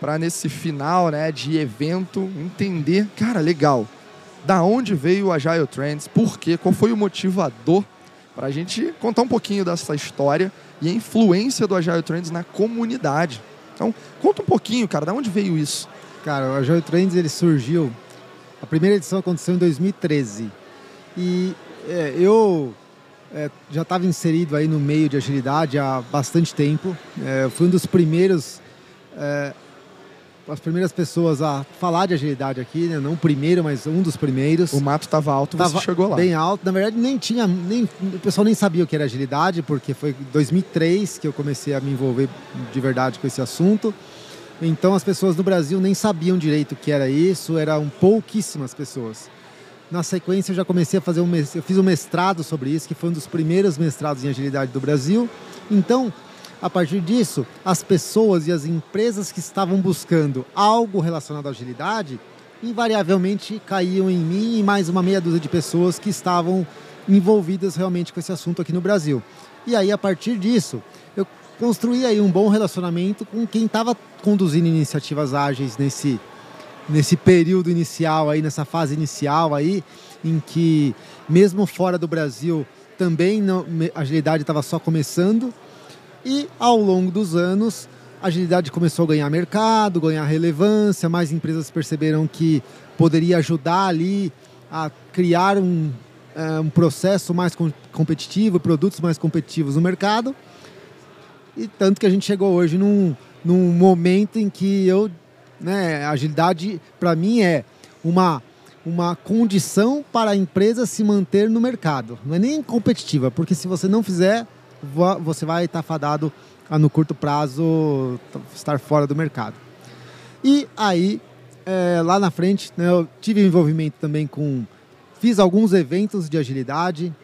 para nesse final né, de evento entender, cara, legal da onde veio o Agile Trends, por quê, qual foi o motivador, para a gente contar um pouquinho dessa história e a influência do Agile Trends na comunidade. Então, conta um pouquinho, cara, da onde veio isso? Cara, o Agile Trends ele surgiu, a primeira edição aconteceu em 2013 e é, eu é, já estava inserido aí no meio de agilidade há bastante tempo. É, fui um dos primeiros é, as primeiras pessoas a falar de agilidade aqui, né? não o primeiro, mas um dos primeiros. O mato estava alto, tava você chegou lá. Bem alto. Na verdade, nem tinha, nem, o pessoal nem sabia o que era agilidade, porque foi em 2003 que eu comecei a me envolver de verdade com esse assunto. Então, as pessoas no Brasil nem sabiam direito o que era isso, eram pouquíssimas pessoas. Na sequência, eu já comecei a fazer um, eu fiz um mestrado sobre isso, que foi um dos primeiros mestrados em agilidade do Brasil. Então, a partir disso, as pessoas e as empresas que estavam buscando algo relacionado à agilidade, invariavelmente caíam em mim e mais uma meia dúzia de pessoas que estavam envolvidas realmente com esse assunto aqui no Brasil. E aí, a partir disso, eu construí aí um bom relacionamento com quem estava conduzindo iniciativas ágeis nesse, nesse período inicial aí, nessa fase inicial aí, em que mesmo fora do Brasil também não, a agilidade estava só começando e ao longo dos anos, a agilidade começou a ganhar mercado, ganhar relevância, mais empresas perceberam que poderia ajudar ali a criar um, uh, um processo mais competitivo, produtos mais competitivos no mercado. E tanto que a gente chegou hoje num, num momento em que eu, né, agilidade para mim é uma uma condição para a empresa se manter no mercado. Não é nem competitiva, porque se você não fizer, você vai estar fadado a no curto prazo estar fora do mercado. E aí, é, lá na frente, né, eu tive envolvimento também com. Fiz alguns eventos de agilidade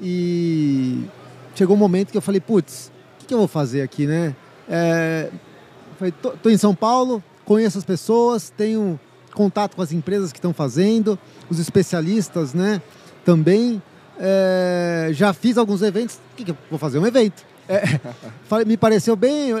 e chegou um momento que eu falei: putz, o que, que, eu vou fazer aqui, né? É, falei, tô, tô em São Paulo, conheço as pessoas, tenho contato com as empresas que estão fazendo, os especialistas, né? Também. É, já fiz alguns eventos. O que, que eu vou fazer? Um evento. É, me pareceu bem.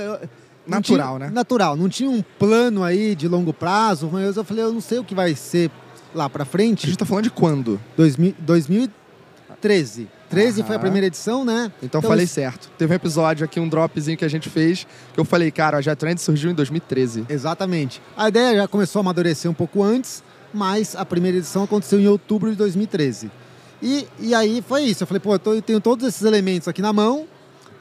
Natural, tinha, né? Natural. Não tinha um plano aí de longo prazo, mas eu falei, eu não sei o que vai ser lá pra frente. A gente tá falando de quando? 2000, 2013. 13 Aham. foi a primeira edição, né? Então, então falei isso... certo. Teve um episódio aqui, um dropzinho que a gente fez, que eu falei, cara, a Jetrend surgiu em 2013. Exatamente. A ideia já começou a amadurecer um pouco antes, mas a primeira edição aconteceu em outubro de 2013. E, e aí foi isso. Eu falei, pô, eu, tô, eu tenho todos esses elementos aqui na mão,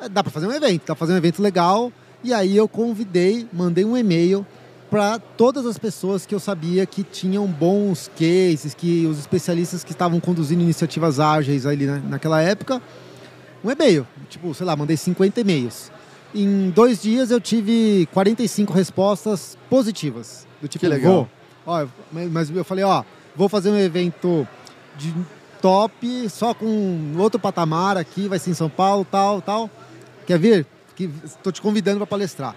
é, dá para fazer um evento, dá para fazer um evento legal. E aí eu convidei, mandei um e-mail para todas as pessoas que eu sabia que tinham bons cases, que os especialistas que estavam conduzindo iniciativas ágeis ali na, naquela época, um e-mail. Tipo, sei lá, mandei 50 e-mails. Em dois dias eu tive 45 respostas positivas. Do tipo, que legal. Vou. Ó, mas eu falei, ó, vou fazer um evento de top, só com outro patamar aqui, vai ser em São Paulo, tal, tal. Quer vir? Estou te convidando para palestrar.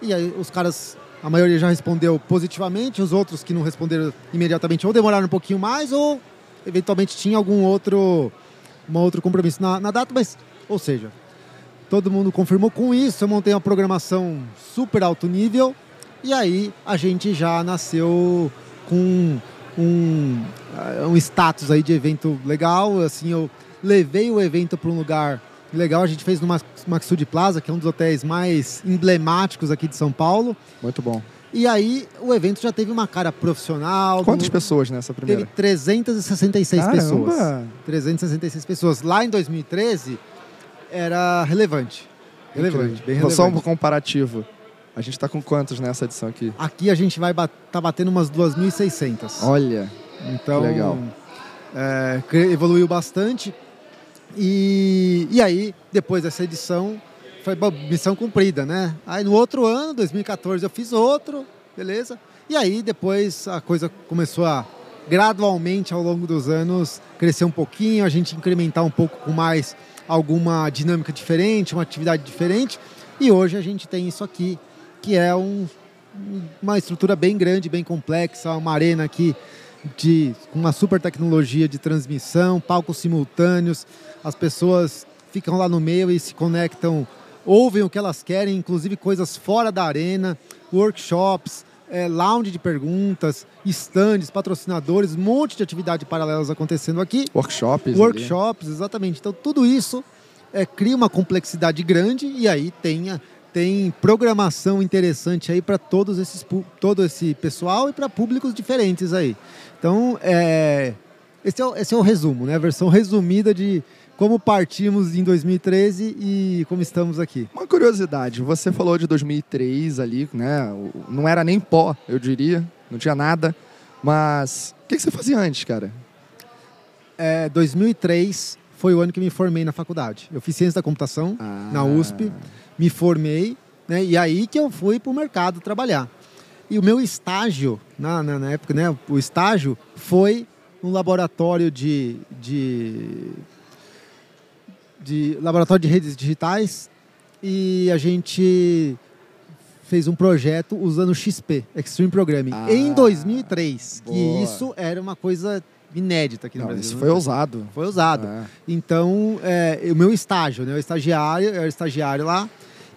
E aí os caras, a maioria já respondeu positivamente, os outros que não responderam imediatamente ou demoraram um pouquinho mais ou eventualmente tinha algum outro, um outro compromisso na, na data, mas, ou seja, todo mundo confirmou com isso, eu montei uma programação super alto nível e aí a gente já nasceu com um, um status aí de evento legal. Assim, eu levei o evento para um lugar legal. A gente fez no Maxud Plaza, que é um dos hotéis mais emblemáticos aqui de São Paulo. Muito bom. E aí o evento já teve uma cara profissional. Quantas no... pessoas nessa primeira? Teve 366 Caramba. pessoas. 366 pessoas. Lá em 2013 era relevante. Relevante, bem relevante. Só um comparativo. A gente está com quantos nessa edição aqui? Aqui a gente vai estar tá batendo umas 2.600. Olha, então, legal. É, evoluiu bastante. E, e aí, depois dessa edição, foi missão cumprida, né? Aí no outro ano, 2014, eu fiz outro, beleza? E aí depois a coisa começou a gradualmente ao longo dos anos crescer um pouquinho, a gente incrementar um pouco com mais alguma dinâmica diferente, uma atividade diferente. E hoje a gente tem isso aqui, que é um, uma estrutura bem grande, bem complexa, uma arena aqui de com uma super tecnologia de transmissão, palcos simultâneos, as pessoas ficam lá no meio e se conectam, ouvem o que elas querem, inclusive coisas fora da arena, workshops, é, lounge de perguntas, estandes, patrocinadores, um monte de atividades paralelas acontecendo aqui. Workshops. Workshops, ali. exatamente. Então tudo isso é, cria uma complexidade grande e aí tem, tem programação interessante aí para todos esses todo esse pessoal e para públicos diferentes aí. Então é, esse, é, esse é o resumo, né? A versão resumida de como partimos em 2013 e como estamos aqui. Uma curiosidade, você falou de 2003 ali, né? Não era nem pó, eu diria, não tinha nada. Mas o que, você fazia antes, cara? É, 2003 foi o ano que me formei na faculdade. Eu fiz ciência da computação ah. na USP, me formei, né? E aí que eu fui para o mercado trabalhar. E o meu estágio, na, na, na época, né? O estágio foi um laboratório de, de de laboratório de redes digitais e a gente fez um projeto usando XP, Extreme Programming, ah, em 2003. Boa. Que isso era uma coisa inédita aqui no Não, Brasil. Isso foi ousado. Foi ousado. É. Então, é, o meu estágio, né? O estagiário, eu era estagiário lá.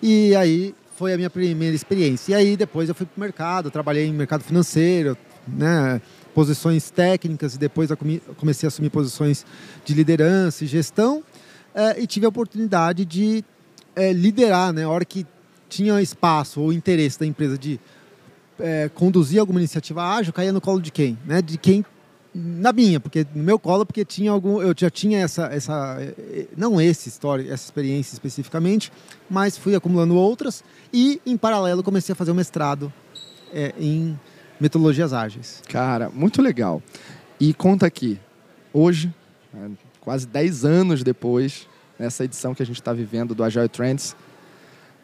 E aí foi a minha primeira experiência. E aí depois eu fui para o mercado, trabalhei em mercado financeiro, né? Posições técnicas e depois comecei a assumir posições de liderança e gestão é, e tive a oportunidade de é, liderar, né? A hora que tinha espaço ou interesse da empresa de é, conduzir alguma iniciativa ágil, caía no colo de quem? Né? De quem na minha, porque no meu colo, porque tinha algum, eu já tinha essa, essa não esse história, essa experiência especificamente, mas fui acumulando outras e em paralelo comecei a fazer um mestrado é, em metodologias ágeis. Cara, muito legal. E conta aqui, hoje, né, quase 10 anos depois, nessa edição que a gente está vivendo do Agile Trends,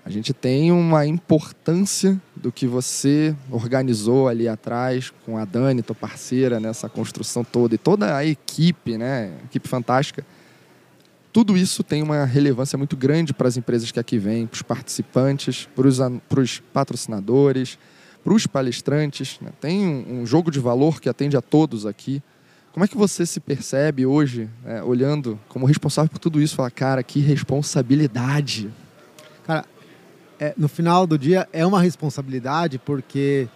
a gente tem uma importância do que você organizou ali atrás com a Dani, tua parceira, nessa construção toda e toda a equipe, né? Equipe fantástica. Tudo isso tem uma relevância muito grande para as empresas que aqui vêm, para os participantes, para os, patrocinadores, para os palestrantes. Né? Tem um, um jogo de valor que atende a todos aqui. Como é que você se percebe hoje, é, olhando como responsável por tudo isso? Fala, cara, que responsabilidade. É, no final do dia é uma responsabilidade porque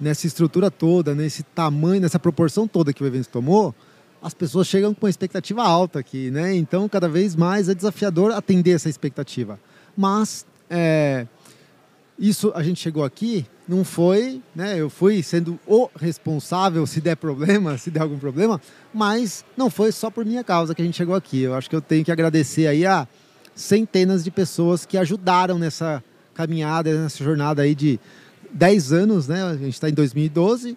nessa estrutura toda, nesse tamanho, nessa proporção toda que o evento tomou, as pessoas chegam com uma expectativa alta aqui, né? Então, cada vez mais é desafiador atender essa expectativa. Mas é, isso a gente chegou aqui, não foi, né? Eu fui sendo o responsável se der problema, se der algum problema, mas não foi só por minha causa que a gente chegou aqui. Eu acho que eu tenho que agradecer aí a centenas de pessoas que ajudaram nessa caminhada, nessa jornada aí de 10 anos, né? A gente está em 2012,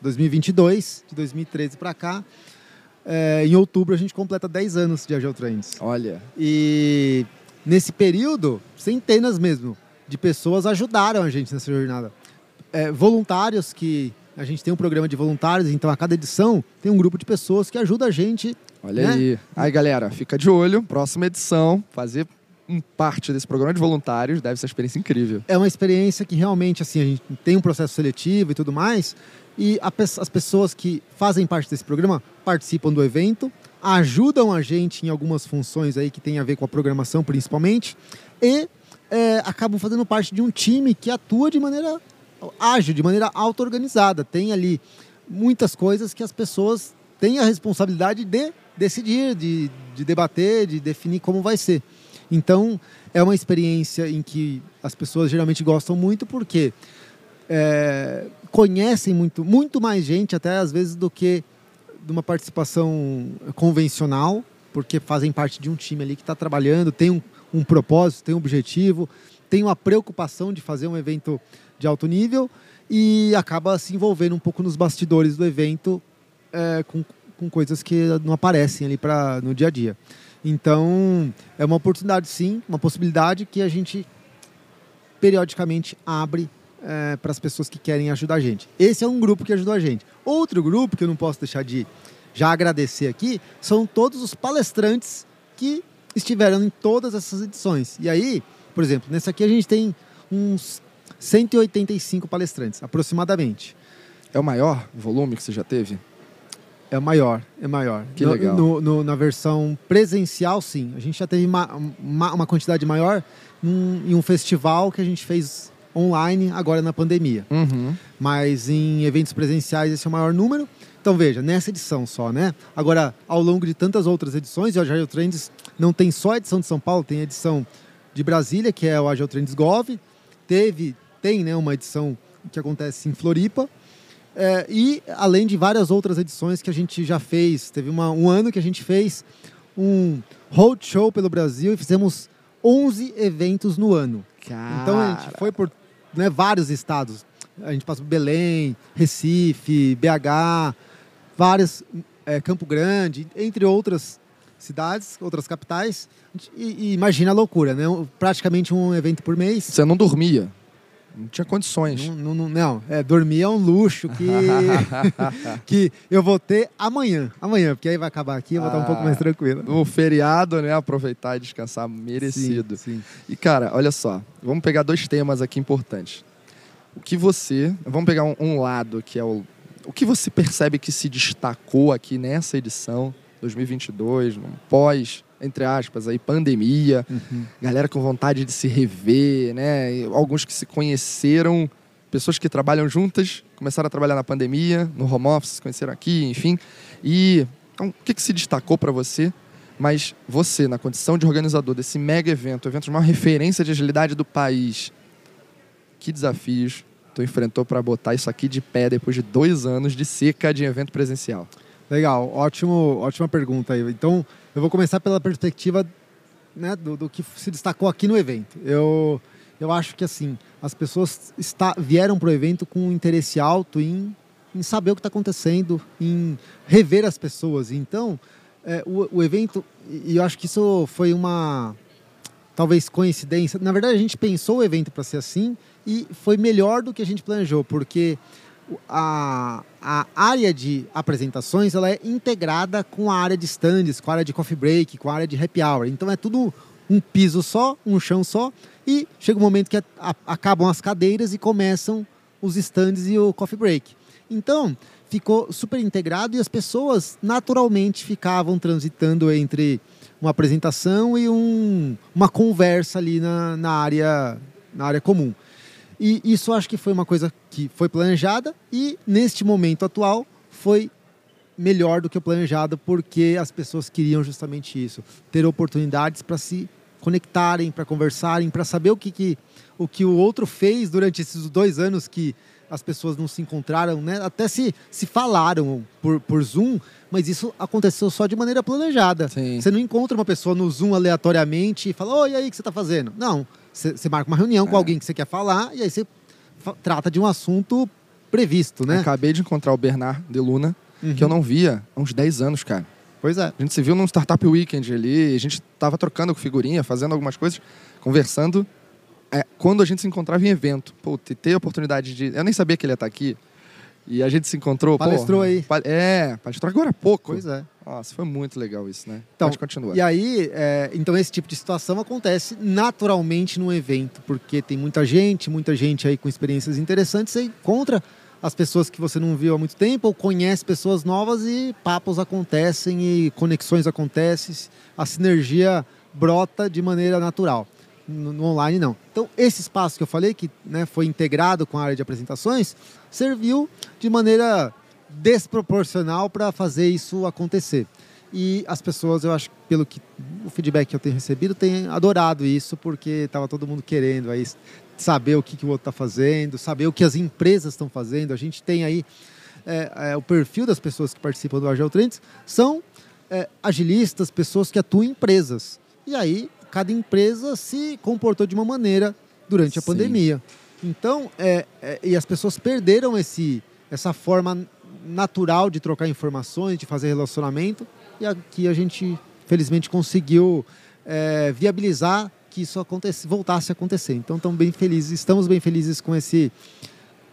2022, de 2013 para cá. É, em outubro a gente completa 10 anos de Agile Trends. Olha. E nesse período, centenas mesmo de pessoas ajudaram a gente nessa jornada. É, voluntários que a gente tem um programa de voluntários, então a cada edição tem um grupo de pessoas que ajuda a gente. Olha né? aí. Aí, galera, fica de olho. Próxima edição, fazer um parte desse programa de voluntários deve ser uma experiência incrível. É uma experiência que realmente, assim, a gente tem um processo seletivo e tudo mais, e a, as pessoas que fazem parte desse programa participam do evento, ajudam a gente em algumas funções aí que tem a ver com a programação, principalmente, e é, acabam fazendo parte de um time que atua de maneira ágil, de maneira auto-organizada. Tem ali muitas coisas que as pessoas têm a responsabilidade de decidir, de, de debater, de definir como vai ser. Então, é uma experiência em que as pessoas geralmente gostam muito porque é, conhecem muito, muito mais gente, até às vezes, do que de uma participação convencional, porque fazem parte de um time ali que está trabalhando, tem um, um propósito, tem um objetivo, tem uma preocupação de fazer um evento de alto nível e acaba se envolvendo um pouco nos bastidores do evento é, com, com coisas que não aparecem ali pra, no dia a dia. Então, é uma oportunidade sim, uma possibilidade que a gente periodicamente abre é, para as pessoas que querem ajudar a gente. Esse é um grupo que ajudou a gente. Outro grupo que eu não posso deixar de já agradecer aqui são todos os palestrantes que estiveram em todas essas edições. E aí, por exemplo, nessa aqui a gente tem uns 185 palestrantes, aproximadamente. É o maior volume que você já teve? É maior, é maior. Que No- legal. no- no- na versão presencial, sim. A gente já teve uma, uma, uma quantidade maior num- em um festival que a gente fez online agora na pandemia. Uhum. Mas em eventos presenciais esse é o maior número. Então veja, nessa edição só, né? Agora, ao longo de tantas outras edições, o Agile Trends não tem só a edição de São Paulo, tem a edição de Brasília, que é o Agile Trends Gov. Teve, tem né, uma edição que acontece em Floripa. É, e além de várias outras edições que a gente já fez. Teve uma- um ano que a gente fez um roadshow pelo Brasil e fizemos 11 eventos no ano. Então a gente foi por né, vários estados. A gente passou por Belém, Recife, BH, vários, é, Campo Grande, entre outras cidades, outras capitais. E, e imagina a loucura, né? Praticamente um evento por mês. Você não dormia. Não tinha condições. Não, não, não. É, dormir é um luxo que, que eu vou ter amanhã. Amanhã, porque aí vai acabar aqui eu vou estar um pouco mais tranquilo. No feriado, né? Aproveitar e descansar merecido. Sim, sim. E, cara, olha só. Vamos pegar dois temas aqui importantes. O que você... Vamos pegar um, um lado que é o... O que você percebe que se destacou aqui nessa edição 2022, num pós, entre aspas, aí, pandemia, Uhum. galera com vontade de se rever, né? Alguns que se conheceram, pessoas que trabalham juntas, começaram a trabalhar na pandemia, no home office, se conheceram aqui, enfim. E então, o que, que se destacou para você? Mas você, na condição de organizador desse mega evento, evento de maior referência de agilidade do país, que desafios tu enfrentou para botar isso aqui de pé depois de dois anos de seca de evento presencial? Legal, ótimo, ótima pergunta aí. Então, eu vou começar pela perspectiva né, do, do que se destacou aqui no evento. Eu, eu acho que assim, as pessoas está, vieram para o evento com um interesse alto em, em saber o que está acontecendo, em rever as pessoas. Então, é, o, o evento, e eu acho que isso foi uma talvez coincidência. Na verdade, a gente pensou o evento para ser assim e foi melhor do que a gente planejou, porque a, a área de apresentações ela é integrada com a área de stands, com a área de coffee break, com a área de happy hour. Então é tudo um piso só, um chão só, e chega um momento que a- a- acabam as cadeiras e começam os stands e o coffee break. Então ficou super integrado e as pessoas naturalmente ficavam transitando entre uma apresentação e um, uma conversa ali na, na, área, na área comum. E isso acho que foi uma coisa que foi planejada e neste momento atual foi melhor do que o planejado porque as pessoas queriam justamente isso, ter oportunidades para se conectarem, para conversarem, para saber o que, que o que o outro fez durante esses dois anos que as pessoas não se encontraram, né? Até se, se falaram por, por Zoom, mas isso aconteceu só de maneira planejada. Sim. Você não encontra uma pessoa no Zoom aleatoriamente e fala, oi, e aí, o que você está fazendo? Não. Você marca uma reunião com É. alguém que você quer falar e aí você trata de um assunto previsto, né? Acabei de encontrar o Bernard de Luna, Uhum. que eu não via há uns 10 anos, cara. Pois é. A gente se viu num Startup Weekend ali, a gente tava trocando figurinha, fazendo algumas coisas, conversando. É, quando a gente se encontrava em evento, pô, te- ter a oportunidade de. Eu nem sabia que ele ia estar aqui. E a gente se encontrou. pô, Palestrou aí. pa- É, palestrou agora há pouco. Pois é. Nossa, foi muito legal isso, né? Então, Pode continuar. E aí, é, então esse tipo de situação acontece naturalmente num evento, porque tem muita gente, muita gente aí com experiências interessantes, você encontra as pessoas que você não viu há muito tempo, ou conhece pessoas novas e papos acontecem e conexões acontecem, a sinergia brota de maneira natural. No, no online não. Então esse espaço que eu falei que né, foi integrado com a área de apresentações serviu de maneira desproporcional para fazer isso acontecer. E as pessoas, eu acho, pelo que o feedback que eu tenho recebido, têm adorado isso, porque estava todo mundo querendo aí saber o que, que o outro está fazendo, saber o que as empresas estão fazendo. A gente tem aí é, é, o perfil das pessoas que participam do Agile Trends são é, agilistas, pessoas que atuam em empresas. E aí, cada empresa se comportou de uma maneira durante a Sim. pandemia. Então, é, é, e as pessoas perderam esse, essa forma natural de trocar informações, de fazer relacionamento. E aqui a gente, felizmente, conseguiu é, viabilizar que isso acontece, voltasse a acontecer. Então, estamos bem felizes, estamos bem felizes com esse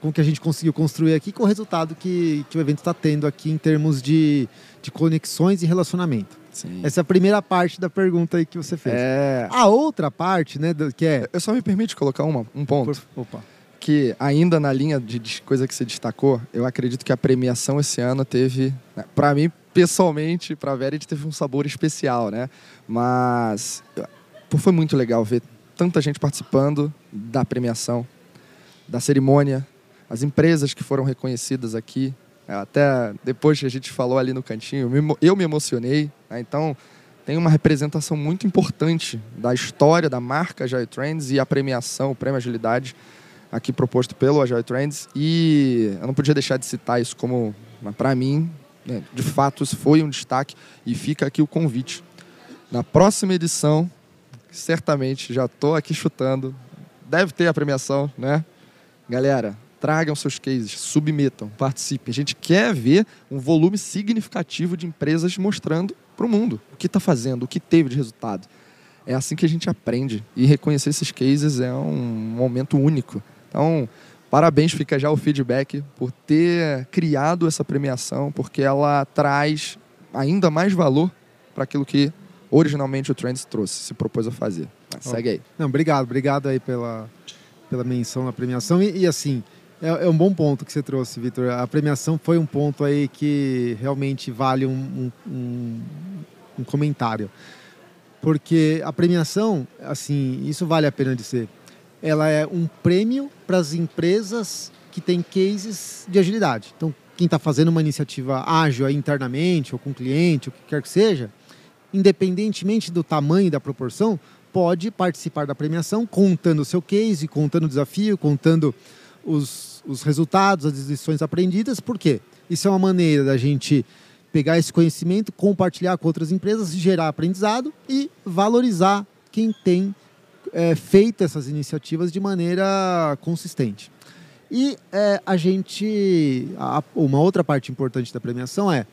com o que a gente conseguiu construir aqui, com o resultado que, que o evento está tendo aqui em termos de, de conexões e relacionamento. Sim. Essa é a primeira parte da pergunta aí que você fez. É. A outra parte, né, do- que é... Eu só me permite colocar uma, um ponto. Por- Opa. Que ainda na linha de coisa que você destacou, eu acredito que a premiação esse ano teve, né, para mim pessoalmente, para a Verit teve um sabor especial, né? Mas foi muito legal ver tanta gente participando da premiação, da cerimônia, as empresas que foram reconhecidas aqui. É, Até depois que a gente falou ali no cantinho, eu me emocionei. né? Então, tem uma representação muito importante da história da marca Agile Trends e a premiação, o Prêmio Agilidade, aqui proposto pelo Agile Trends. E eu não podia deixar de citar isso como, para mim, né, de fato, isso foi um destaque. E fica aqui o convite. Na próxima edição, certamente, já estou aqui chutando, deve ter a premiação, né? Galera, tragam seus cases, submetam, participem. A gente quer ver um volume significativo de empresas mostrando para o mundo o que está fazendo, o que teve de resultado. É assim que a gente aprende. E reconhecer esses cases é um momento único. Então, parabéns, fica já o feedback por ter criado essa premiação, porque ela traz ainda mais valor para aquilo que originalmente o Trends trouxe, se propôs a fazer. Mas Segue aí. Não, obrigado, obrigado aí pela, pela menção na premiação. E, e, assim, é, é um bom ponto que você trouxe, Vitor. A premiação foi um ponto aí que realmente vale um, um, um, um comentário. Porque a premiação, assim, isso vale a pena dizer, ela é um prêmio para as empresas que têm cases de agilidade. Então, quem está fazendo uma iniciativa ágil internamente, ou com cliente, o que quer que seja, independentemente do tamanho e da proporção, pode participar da premiação contando o seu case, contando o desafio, contando os, os resultados, as lições aprendidas. Por quê? Isso é uma maneira da gente pegar esse conhecimento, compartilhar com outras empresas, gerar aprendizado e valorizar quem tem é, feito essas iniciativas de maneira consistente. E é, a gente. a- uma outra parte importante da premiação é,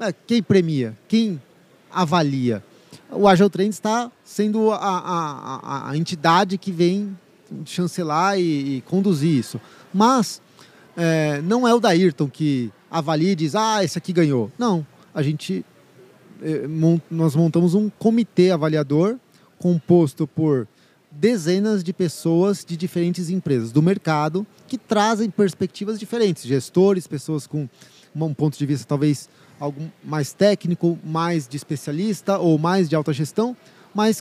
é, quem premia, quem avalia. O Agile Trends está sendo a, a- a- entidade que vem chancelar e, e conduzir isso. Mas é, não é o Dayrton que avalia e diz, ah, esse aqui ganhou. Não, a gente mon- nós montamos um comitê avaliador composto por dezenas de pessoas de diferentes empresas do mercado que trazem perspectivas diferentes, gestores, pessoas com um ponto de vista talvez algum mais técnico, mais de especialista ou mais de alta gestão, mas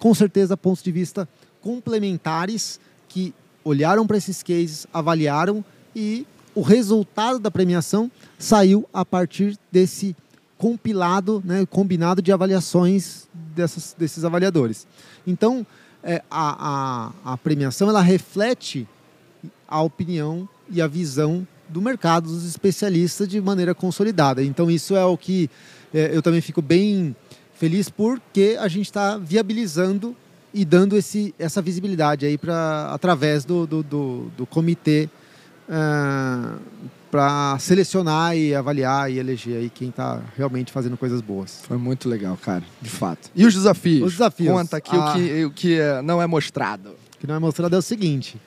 com certeza pontos de vista complementares que olharam para esses cases, avaliaram e o resultado da premiação saiu a partir desse compilado, né, combinado de avaliações dessas, desses avaliadores. Então, é, a, a, a premiação ela reflete a opinião e a visão do mercado dos especialistas de maneira consolidada. Então, isso é o que é, eu também fico bem feliz porque a gente está viabilizando e dando esse, essa visibilidade aí para através do, do, do, do comitê para selecionar e avaliar e eleger aí quem está realmente fazendo coisas boas. Foi muito legal, cara, de fato. E os desafios? Os desafios. Conta aqui Ah. o, que, o que eh, não é mostrado. O que não é mostrado é o seguinte: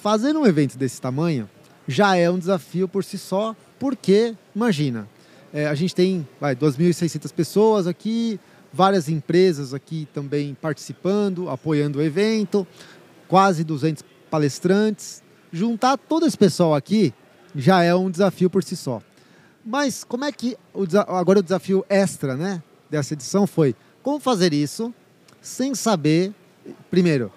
fazer um evento desse tamanho já é um desafio por si só, porque, imagina, é, a gente tem vai, 2.600 pessoas aqui, várias empresas aqui também participando, apoiando o evento, quase 200 palestrantes. Juntar todo esse pessoal aqui já é um desafio por si só. Mas como é que o agora o desafio extra, né, dessa edição foi como fazer isso sem saber, primeiro,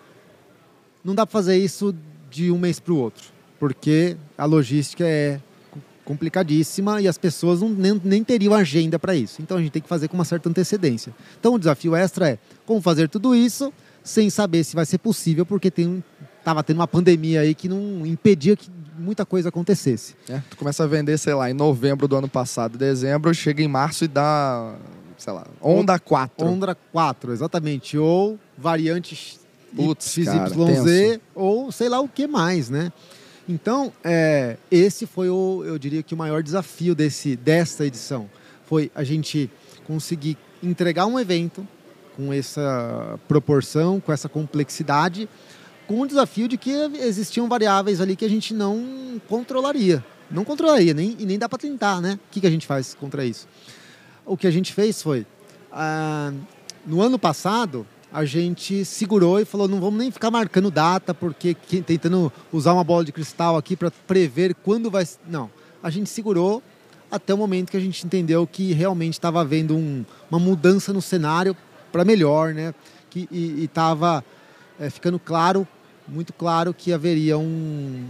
não dá para fazer isso de um mês para o outro, porque a logística é co- complicadíssima e as pessoas não, nem, nem teriam agenda para isso. Então a gente tem que fazer com uma certa antecedência. Então o desafio extra é como fazer tudo isso sem saber se vai ser possível, porque tem tava tendo uma pandemia aí que não impedia que muita coisa acontecesse. né? Tu começa a vender, sei lá, em novembro do ano passado, dezembro, chega em março e dá, sei lá, onda 4. Onda 4, exatamente. Ou variantes Putz, XYZ, cara, ou sei lá o que mais, né? Então, é, esse foi o, eu diria que o maior desafio desse, desta edição. Foi a gente conseguir entregar um evento com essa proporção, com essa complexidade, com o desafio de que existiam variáveis ali que a gente não controlaria. Não controlaria, nem, e nem dá para tentar, né? O que, que a gente faz contra isso? O que a gente fez foi, ah, no ano passado, a gente segurou e falou: não vamos nem ficar marcando data, porque tentando usar uma bola de cristal aqui para prever quando vai. Não. A gente segurou até o momento que a gente entendeu que realmente estava havendo um, uma mudança no cenário para melhor, né? Que, e estava é, ficando claro, muito claro, que haveria um,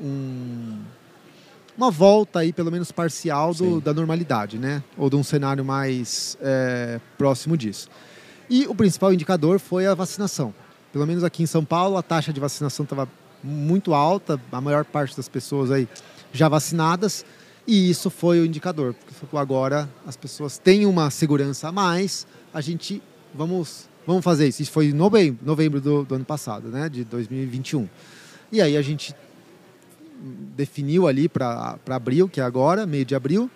um uma volta aí, pelo menos parcial, do, da normalidade, né? Ou de um cenário mais é, próximo disso. E o principal indicador foi a vacinação. Pelo menos aqui em São Paulo, a taxa de vacinação estava muito alta, a maior parte das pessoas aí já vacinadas, e isso foi o indicador, porque agora as pessoas têm uma segurança a mais, a gente vamos vamos fazer isso. Isso foi em novembro, novembro do, do ano passado, né, de 2021. E aí a gente definiu ali para abril, que é agora, meio de abril,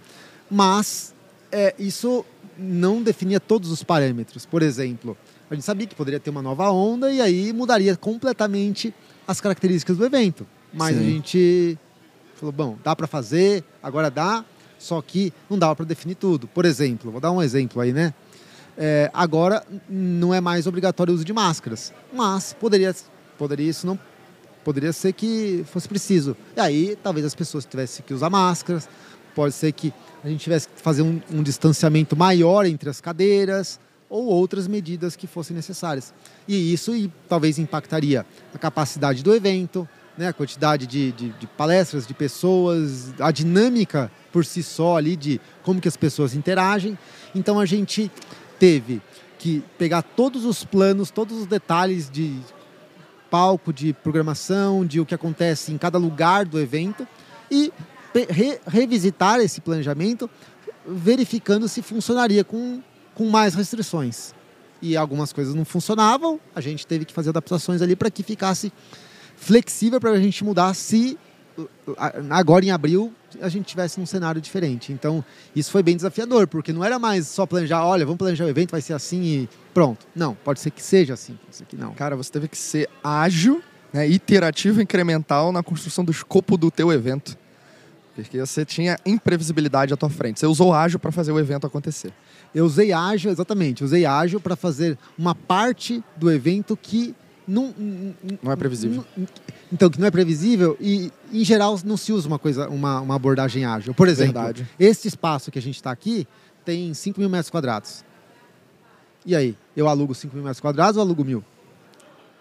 mas é, isso não definia todos os parâmetros. Por exemplo, a gente sabia que poderia ter uma nova onda e aí mudaria completamente as características do evento. Mas Sim. a gente falou, bom, dá para fazer, agora dá, só que não dava para definir tudo. Por exemplo, vou dar um exemplo aí, né? É, agora não é mais obrigatório o uso de máscaras, mas poderia, poderia isso não poderia ser que fosse preciso. E aí, talvez as pessoas tivessem que usar máscaras, pode ser que a gente tivesse que fazer um, um distanciamento maior entre as cadeiras ou outras medidas que fossem necessárias. E isso e, talvez impactaria a capacidade do evento, né, a quantidade de, de, de, palestras, de pessoas, a dinâmica por si só ali de como que as pessoas interagem. Então a gente teve que pegar todos os planos, todos os detalhes de palco, de programação, de o que acontece em cada lugar do evento e re revisitar esse planejamento, verificando se funcionaria com, com mais restrições. E algumas coisas não funcionavam, a gente teve que fazer adaptações ali para que ficasse flexível para a gente mudar se agora em abril a gente tivesse um cenário diferente. Então, isso foi bem desafiador, porque não era mais só planejar, olha, vamos planejar o evento, vai ser assim e pronto. Não, pode ser que seja assim, pode ser que não. Cara, você teve que ser ágil, né, iterativo, incremental na construção do escopo do teu evento. Porque você tinha imprevisibilidade à tua frente. Você usou ágil para fazer o evento acontecer. Eu usei ágil, exatamente. Usei ágil para fazer uma parte do evento que não, não é previsível. Não, então, que não é previsível e, em geral, não se usa uma coisa, uma, uma abordagem ágil. Por exemplo, Verdade. este espaço que a gente está aqui tem 5 mil metros quadrados. E aí, eu alugo 5 mil metros quadrados ou alugo mil?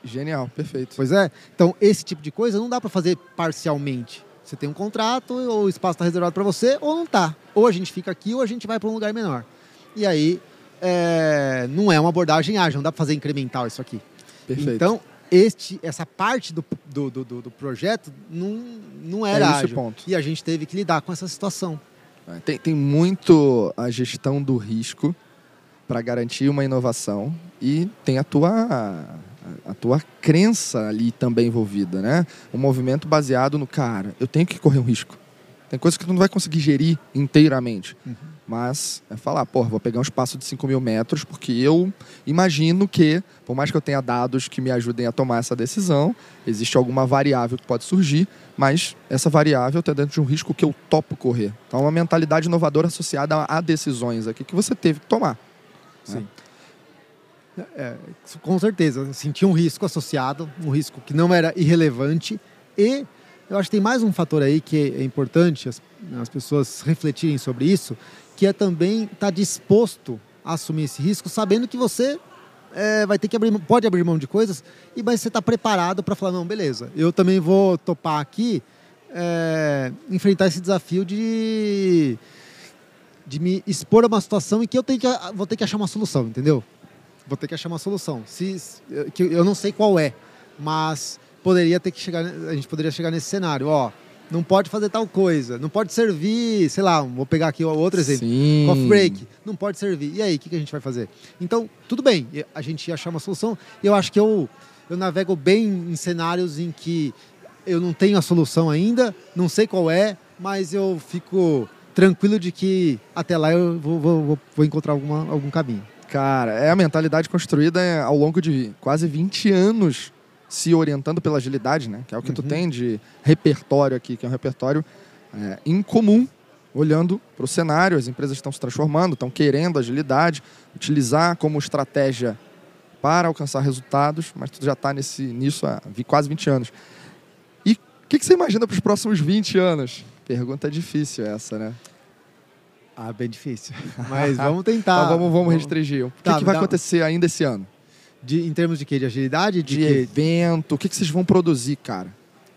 Genial, perfeito. Pois é. Então, esse tipo de coisa não dá para fazer parcialmente. Você tem um contrato, ou o espaço está reservado para você, ou não está. Ou a gente fica aqui, ou a gente vai para um lugar menor. E aí, é, não é uma abordagem ágil, não dá para fazer incremental isso aqui. Perfeito. Então, este, essa parte do, do, do, do projeto não, não era é ágil. Ponto. E a gente teve que lidar com essa situação. É, tem, tem muito a gestão do risco para garantir uma inovação e tem a tua, a tua crença ali também envolvida, né? Um movimento baseado no, cara, eu tenho que correr um risco. Tem coisas que tu não vai conseguir gerir inteiramente. Uhum. Mas é falar, pô, vou pegar um espaço de 5 mil metros, porque eu imagino que, por mais que eu tenha dados que me ajudem a tomar essa decisão, existe alguma variável que pode surgir, mas essa variável está dentro de um risco que eu topo correr. Então, é uma mentalidade inovadora associada a decisões aqui que você teve que tomar. Sim. Né? É, com certeza, senti um risco associado, um risco que não era irrelevante e eu acho que tem mais um fator aí que é importante as, as pessoas refletirem sobre isso, que é também estar tá disposto a assumir esse risco, sabendo que você é, vai ter que abrir, pode abrir mão de coisas, e mas você está preparado para falar não, beleza, eu também vou topar aqui, é, enfrentar esse desafio de de me expor a uma situação em que eu tenho que, vou ter que achar uma solução, entendeu? Vou ter que achar uma solução. Se, que eu não sei qual é, mas poderia ter que chegar, a gente poderia chegar nesse cenário, ó, não pode fazer tal coisa, não pode servir, sei lá, vou pegar aqui outro exemplo, Sim. coffee break, não pode servir. E aí, o que, que a gente vai fazer? Então, tudo bem, a gente ia achar uma solução. Eu acho que eu, eu navego bem em cenários em que eu não tenho a solução ainda, não sei qual é, mas eu fico tranquilo de que até lá eu vou, vou, vou encontrar alguma, algum caminho. Cara, é a mentalidade construída ao longo de quase 20 anos se orientando pela agilidade, né? Que é o que tu Uhum. tem de repertório aqui, que é um repertório é, incomum, olhando para o cenário. As empresas estão se transformando, estão querendo agilidade, utilizar como estratégia para alcançar resultados, mas tu já está nesse, nisso há quase 20 anos. E o que, que você imagina para os próximos 20 anos? Pergunta difícil essa, né? Ah, bem difícil. Mas vamos tentar. Então vamos, vamos restringir. O que, Tá, que vai dá- acontecer ainda esse ano? De, em termos de quê? De agilidade? De, De quê? evento, o que, que vocês vão produzir, cara?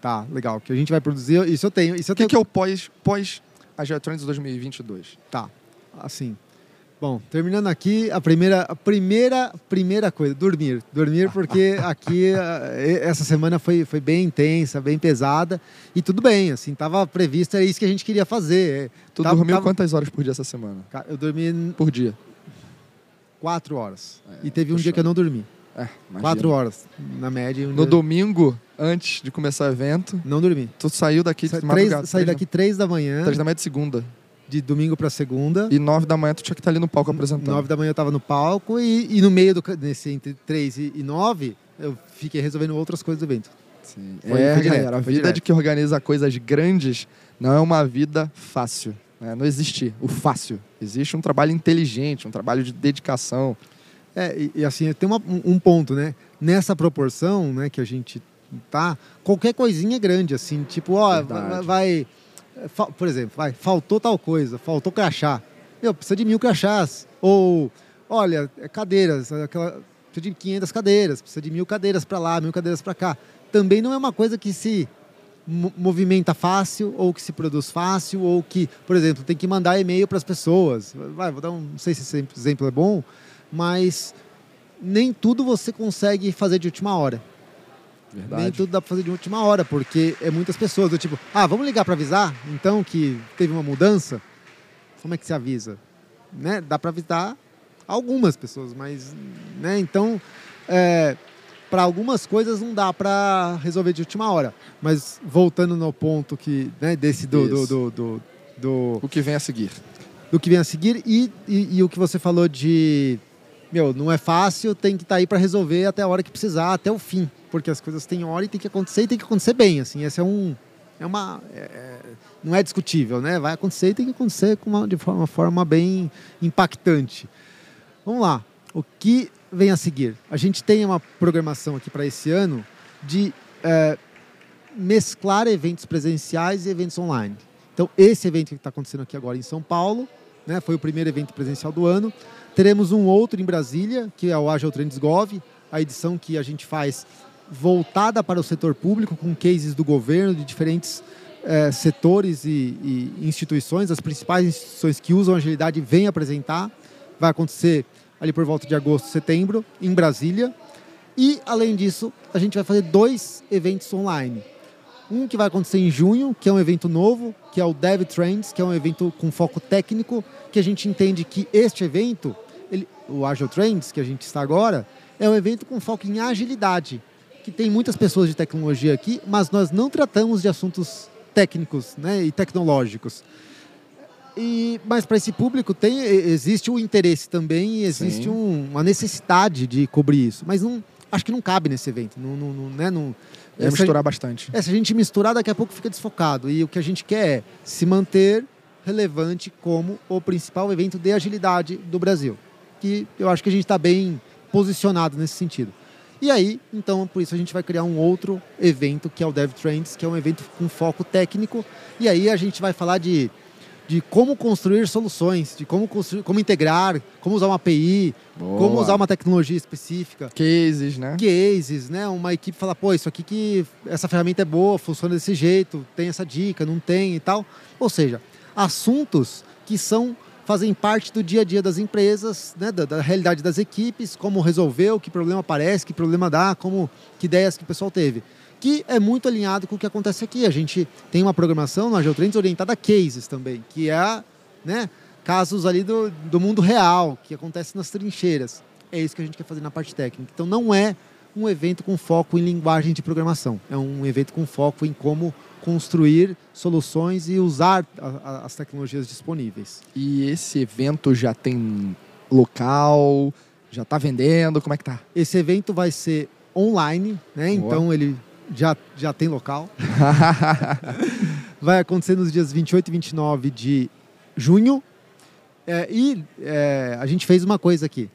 Tá, legal. Que a gente vai produzir. Isso eu tenho. Isso eu O que, tenho. que é o pós, pós Agile Trends 2022? Tá, assim. Bom, terminando aqui, a primeira, a primeira, primeira coisa, dormir. Dormir porque aqui eh, essa semana foi, foi bem intensa, bem pesada. E tudo bem, assim, tava previsto, era isso que a gente queria fazer. Tu Tava- dormiu tava- quantas horas por dia essa semana? Eu dormi Por dia? quatro horas. e teve um dia que eu não dormi. É. Quatro horas, na média. Um No dia- domingo, antes de começar o evento, Não dormi. tu saiu daqui Sa de três, madrugada. saí daqui três da manhã, três da manhã de segunda. de domingo para segunda. E nove da manhã tu tinha que estar ali no palco apresentando. Nove da manhã eu tava no palco e, e no meio do nesse entre três e, e nove eu fiquei resolvendo outras coisas do evento. Sim. Foi- é, foi direto, galera, a vida direto. de que organiza coisas grandes não é uma vida fácil. né? Não existe o fácil. Existe um trabalho inteligente, um trabalho de dedicação. É, e, e assim, tem uma- um, ponto, né? Nessa proporção, né, que a gente tá, qualquer coisinha é grande, assim, tipo, ó, vai, vai- por exemplo, vai, faltou tal coisa, faltou crachá. Meu, precisa de mil crachás. Ou, olha, é cadeiras, aquela, precisa de 500 cadeiras, precisa de mil cadeiras para lá, mil cadeiras para cá. Também não é uma coisa que se mo- movimenta fácil ou que se produz fácil ou que, por exemplo, tem que mandar e-mail para as pessoas. Vai, vou dar um, não sei se esse exemplo é bom, mas nem tudo você consegue fazer de última hora. Verdade. Nem tudo dá para fazer de última hora, porque é muitas pessoas do tipo, ah, vamos ligar para avisar, então que teve uma mudança. Como é que se avisa? Né? Dá para avisar algumas pessoas, mas, né? Então, para algumas coisas não dá para resolver de última hora. Mas voltando no ponto que, né, desse do, do, do, do, do, O que vem a seguir. do que vem a seguir e, e, e o que você falou de meu, não é fácil, tem que estar aí para resolver até a hora que precisar, até o fim, porque as coisas têm hora e tem que acontecer e tem que acontecer bem, assim, esse é um é uma é- é- não é discutível, né? Vai acontecer e tem que acontecer com uma, de forma, uma forma bem impactante. Vamos lá, o que vem a seguir? A gente tem uma programação aqui para esse ano de é, mesclar eventos presenciais e eventos online. Então, esse evento que está acontecendo aqui agora em São Paulo, né, foi o primeiro evento presencial do ano. Teremos um outro em Brasília, que é o Agile Trends Gov, a edição que a gente faz voltada para o setor público, com cases do governo, de diferentes eh, setores e, e instituições. As principais instituições que usam agilidade vêm apresentar. Vai acontecer ali por volta de agosto, setembro, em Brasília. E, além disso, a gente vai fazer dois eventos online. Um que vai acontecer em junho, que é um evento novo, que é o Dev Trends, que é um evento com foco técnico, que a gente entende que este evento, o Agile Trends, que a gente está agora, é um evento com foco em agilidade, que tem muitas pessoas de tecnologia aqui, mas nós não tratamos de assuntos técnicos né, e tecnológicos. E, mas para esse público tem, existe o interesse também existe um- uma necessidade de cobrir isso. Mas não, acho que não cabe nesse evento. Não, não, não, né, não, É misturar bastante. é, se a gente misturar, daqui a pouco fica desfocado. E o que a gente quer é se manter relevante como o principal evento de agilidade do Brasil. Que eu acho que a gente está bem posicionado nesse sentido. E aí, então, por isso a gente vai criar um outro evento, que é o Dev Trends, que é um evento com foco técnico. E aí a gente vai falar de, de como construir soluções, de como, construir, como integrar, como usar uma API, como Boa. usar uma tecnologia específica Cases, né? cases, né? Uma equipe fala, pô, isso aqui que essa ferramenta é boa, funciona desse jeito, tem essa dica, não tem e tal. Ou seja, assuntos que são fazem parte do dia a dia das empresas, né? da, da realidade das equipes, como resolveu, que problema aparece, que problema dá, como que ideias que o pessoal teve. Que é muito alinhado com o que acontece aqui. A gente tem uma programação no Agile Trends orientada a cases também, que é né, casos ali do, do mundo real, que acontece nas trincheiras. É isso que a gente quer fazer na parte técnica. Então não é um evento com foco em linguagem de programação. É um evento com foco em como construir soluções e usar a- a- as tecnologias disponíveis. E esse evento já tem local? Já tá vendendo? Como é que tá? Esse evento vai ser online, né? Boa. Então ele já, já tem local. vai acontecer nos dias 28 e 29 de junho. É, e é, a gente fez uma coisa aqui.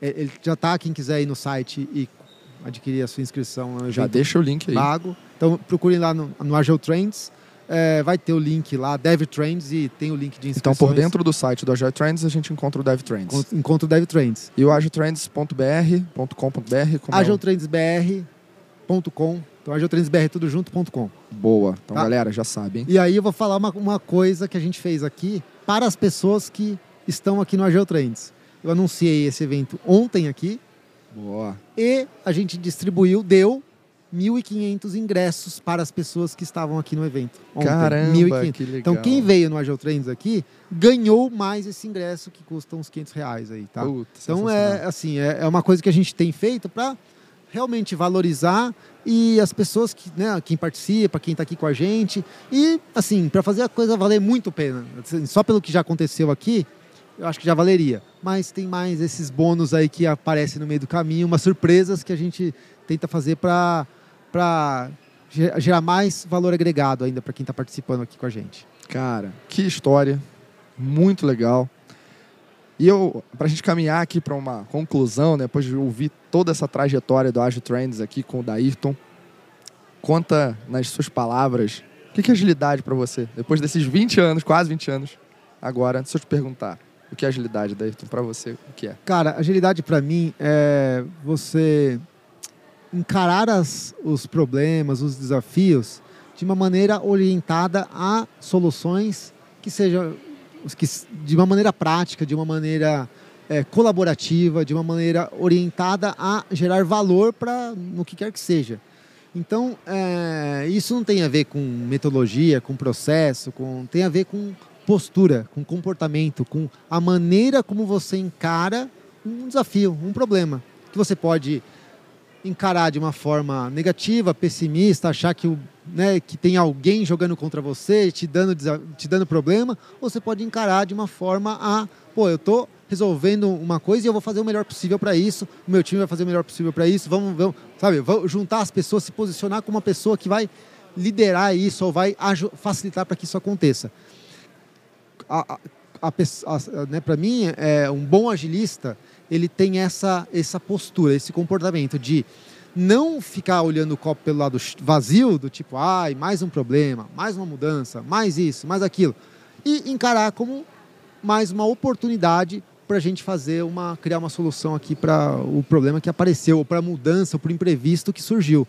É, ele já tá, quem quiser ir no site e adquirir a sua inscrição. Já deixa o link aí. pago. Então procurem lá no, no Agile Trends. É, vai ter o link lá, Dev Trends, e tem o link de Então, inscrições. por dentro do site do Agile Trends, a gente encontra o Dev Trends. Encont- Encontra o Dev Trends. E o agiletrends.br.com.br. é agiletrendsbr.com. Então, agiletrendsbr tudo junto.com. Boa. Então, Tá. galera, já sabe, hein? E aí eu vou falar uma, uma coisa que a gente fez aqui para as pessoas que estão aqui no Agile Trends. Eu anunciei esse evento ontem aqui Boa. e a gente distribuiu, deu 1.500 ingressos para as pessoas que estavam aqui no evento. Ontem. Caramba, 1.500. que legal. Então quem veio no Agile Trends aqui ganhou mais esse ingresso que custa uns 500 reais aí, tá? Puta, Então é assim, é, é uma coisa que a gente tem feito para realmente valorizar e as pessoas que, né, quem participa, quem está aqui com a gente e assim, para fazer a coisa valer muito pena. Assim, Só pelo que já aconteceu aqui, eu acho que já valeria. Mas tem mais esses bônus aí que aparecem no meio do caminho, umas surpresas que a gente tenta fazer para para gerar mais valor agregado ainda para quem está participando aqui com a gente. Cara, que história. Muito legal. E eu, pra gente caminhar aqui para uma conclusão, né, depois de ouvir toda essa trajetória do Agile Trends aqui com o Dairton, conta nas suas palavras, o que é agilidade para você? Depois desses 20 anos, quase 20 anos, agora, se eu te perguntar, o que é agilidade, Dairton, para você, o que é? Cara, agilidade para mim é você encarar as, os problemas, os desafios de uma maneira orientada a soluções que sejam que, de uma maneira prática, de uma maneira é, colaborativa, de uma maneira orientada a gerar valor para no que quer que seja. Então, é, isso não tem a ver com metodologia, com processo, com, tem a ver com postura, com comportamento, com a maneira como você encara um desafio, um problema. Que você pode encarar de uma forma negativa, pessimista, achar que, o, né, que tem alguém jogando contra você, te dando, te dando problema, ou você pode encarar de uma forma a, pô, eu tô resolvendo uma coisa e eu vou fazer o melhor possível para isso, o meu time vai fazer o melhor possível para isso, vamos, vamos, sabe, vamos juntar as pessoas, se posicionar como uma pessoa que vai liderar isso ou vai facilitar para que isso aconteça. A, a, a- né, para mim, é, um bom agilista, ele tem essa, essa postura, esse comportamento de não ficar olhando o copo pelo lado vazio, do tipo, ai, mais um problema, mais uma mudança, mais isso, mais aquilo. E encarar como mais uma oportunidade para a gente fazer uma, criar uma solução aqui para o problema que apareceu, ou para a mudança, ou para o imprevisto que surgiu.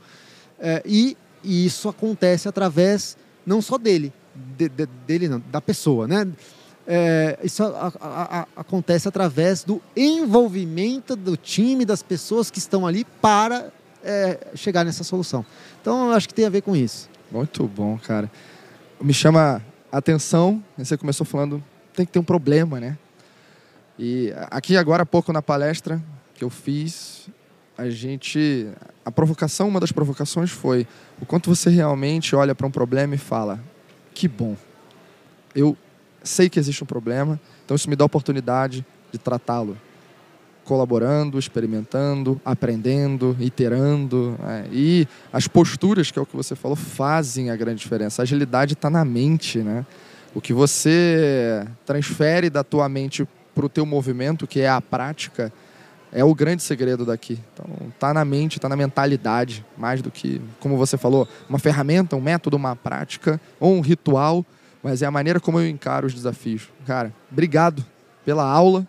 É, e, e isso acontece através não só dele, de- de- dele não, da pessoa, né? É, isso a- a- a- acontece através do envolvimento do time, das pessoas que estão ali para é, chegar nessa solução. Então, eu acho que tem a ver com isso. Muito bom, cara. Me chama a atenção, você começou falando, tem que ter um problema, né? E aqui agora há pouco na palestra que eu fiz, a gente, a provocação, uma das provocações foi o quanto você realmente olha para um problema e fala, que bom. Eu sei que existe um problema, então isso me dá a oportunidade de tratá-lo colaborando, experimentando, aprendendo, iterando. né? E as posturas, que é o que você falou, fazem a grande diferença. A agilidade está na mente, né? O que você transfere da tua mente para o teu movimento, que é a prática, é o grande segredo daqui. Então, tá na mente, tá na mentalidade, mais do que, como você falou, uma ferramenta, um método, uma prática ou um ritual, mas é a maneira como eu encaro os desafios. Cara, obrigado pela aula.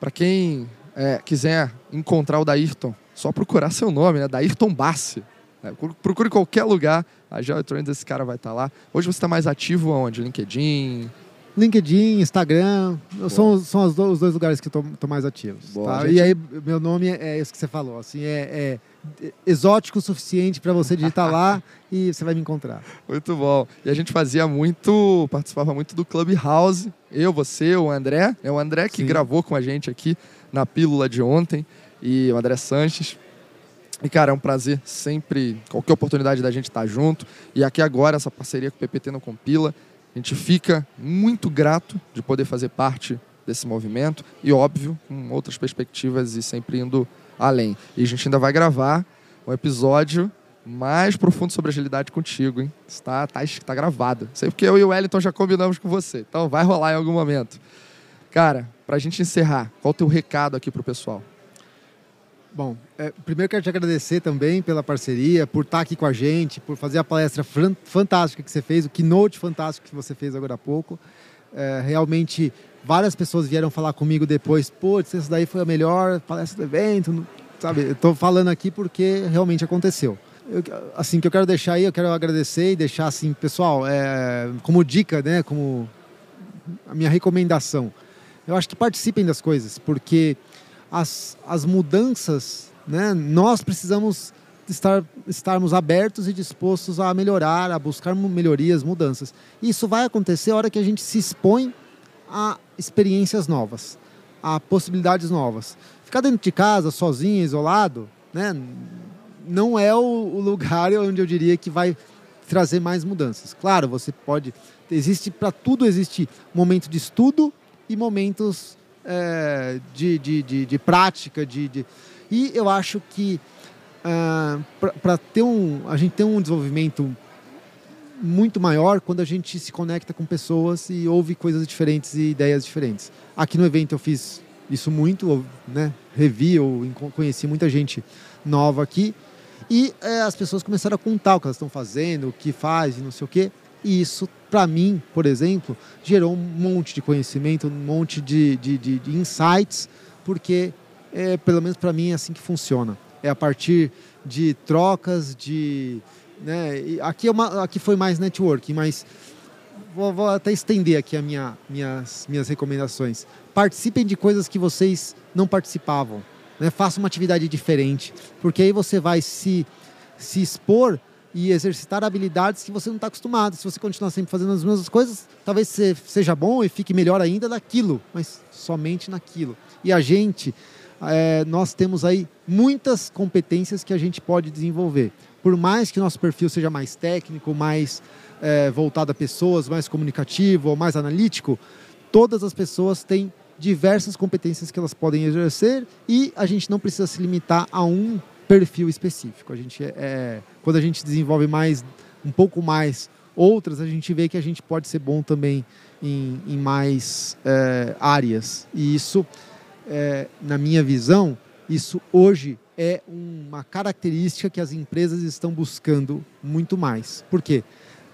Para quem é, quiser encontrar o Dairton, só procurar seu nome, né? Dairton Bassi. né? Procure qualquer lugar, a GeoTrends esse cara vai estar lá. Hoje você está mais ativo aonde? LinkedIn? LinkedIn, Instagram, são, são os, do- os dois lugares que estou mais ativos. Boa, tá? gente. E aí, meu nome é isso que você falou, assim, é, é exótico o suficiente para você digitar lá e você vai me encontrar. Muito bom. E a gente fazia muito, participava muito do Clubhouse. Eu, você, o André. É o André que Sim. gravou com a gente aqui na pílula de ontem. E o André Sanches. E, cara, é um prazer sempre, qualquer oportunidade da gente estar junto. E aqui agora, essa parceria com o PPT não compila. A gente fica muito grato de poder fazer parte desse movimento e, óbvio, com outras perspectivas e sempre indo além. E a gente ainda vai gravar um episódio mais profundo sobre agilidade contigo, hein? Está tá, tá gravado. Sei porque eu e o Wellington já combinamos com você. Então vai rolar em algum momento. Cara, para a gente encerrar, qual o teu recado aqui para o pessoal? Bom, é, primeiro quero te agradecer também pela parceria, por estar aqui com a gente, por fazer a palestra fantástica que você fez, o keynote fantástico que você fez agora há pouco. É, realmente, várias pessoas vieram falar comigo depois, putz, essa daí foi a melhor palestra do evento, sabe? Eu falando aqui porque realmente aconteceu. Eu, assim, que eu quero deixar aí, eu quero agradecer e deixar assim, pessoal, é, como dica, né, como a minha recomendação. Eu acho que participem das coisas, porque as, as mudanças, né, nós precisamos estar, estarmos abertos e dispostos a melhorar, a buscar melhorias, mudanças. Isso vai acontecer a hora que a gente se expõe a experiências novas, a possibilidades novas. Ficar dentro de casa, sozinho, isolado, né, não é o, lugar onde eu diria que vai trazer mais mudanças. Claro, você pode. Existe para tudo existe momento de estudo e momentos é, de, de, de, de, prática, de, e eu acho que ah, para ter um, a gente ter um desenvolvimento muito maior quando a gente se conecta com pessoas e ouve coisas diferentes e ideias diferentes. Aqui no evento eu fiz isso muito, né? revi, ou conheci muita gente nova aqui e é, as pessoas começaram a contar o que elas estão fazendo, o que faz e não sei o quê. E isso, para mim, por exemplo, gerou um monte de conhecimento, um monte de, de, de, de insights, porque, é, pelo menos para mim, é assim que funciona. É a partir de trocas, de. Né, aqui, é uma, aqui foi mais networking, mas vou, vou até estender aqui as minha, minhas, minhas recomendações. Participem de coisas que vocês não participavam. Né? Faça uma atividade diferente, porque aí você vai se, se expor e exercitar habilidades que você não está acostumado. Se você continuar sempre fazendo as mesmas coisas, talvez seja bom e fique melhor ainda naquilo, mas somente naquilo. E a gente, é, nós temos aí muitas competências que a gente pode desenvolver. Por mais que nosso perfil seja mais técnico, mais é, voltado a pessoas, mais comunicativo ou mais analítico, todas as pessoas têm diversas competências que elas podem exercer e a gente não precisa se limitar a um perfil específico. A gente é, quando a gente desenvolve mais, um pouco mais outras, a gente vê que a gente pode ser bom também em, em mais é, áreas. E isso, é, na minha visão, isso hoje é uma característica que as empresas estão buscando muito mais. Por quê?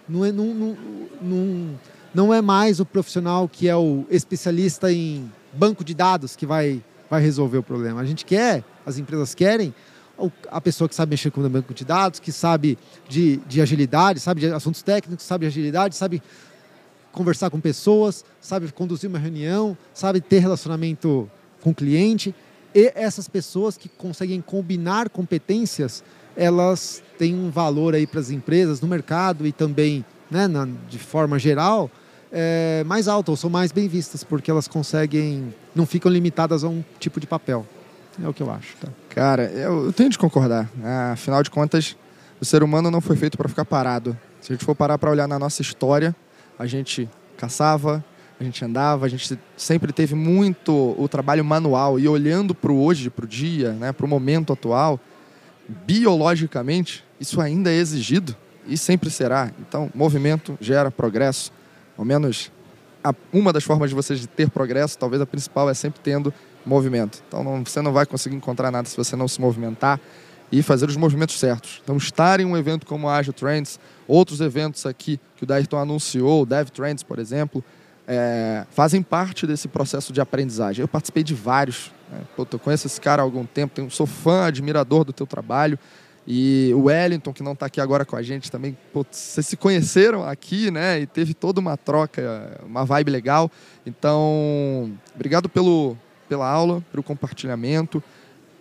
Não é, não, não, não, não é mais o profissional que é o especialista em banco de dados que vai, vai resolver o problema. A gente quer, as empresas querem a pessoa que sabe mexer com o banco de dados, que sabe de, de agilidade, sabe de assuntos técnicos, sabe de agilidade, sabe conversar com pessoas, sabe conduzir uma reunião, sabe ter relacionamento com o cliente. E essas pessoas que conseguem combinar competências, elas têm um valor aí para as empresas no mercado e também, né, na, de forma geral, é, mais alto, ou são mais bem vistas, porque elas conseguem, não ficam limitadas a um tipo de papel. É o que eu acho. Tá? Cara, eu, eu tenho de concordar. Né? Afinal de contas, o ser humano não foi feito para ficar parado. Se a gente for parar para olhar na nossa história, a gente caçava, a gente andava, a gente sempre teve muito o trabalho manual. E olhando para o hoje, para o dia, né, para o momento atual, biologicamente, isso ainda é exigido e sempre será. Então, movimento gera progresso. Ao menos uma das formas de vocês ter progresso, talvez a principal, é sempre tendo movimento. Então não, você não vai conseguir encontrar nada se você não se movimentar e fazer os movimentos certos. Então estar em um evento como a Agile Trends, outros eventos aqui que o Dairton anunciou, o Dev Trends, por exemplo, é, fazem parte desse processo de aprendizagem. Eu participei de vários. Né? eu conheço esse cara há algum tempo, tenho, sou fã, admirador do teu trabalho. E o Wellington, que não está aqui agora com a gente também, pô, vocês se conheceram aqui, né? E teve toda uma troca, uma vibe legal. Então, obrigado pelo, pela aula, pelo compartilhamento,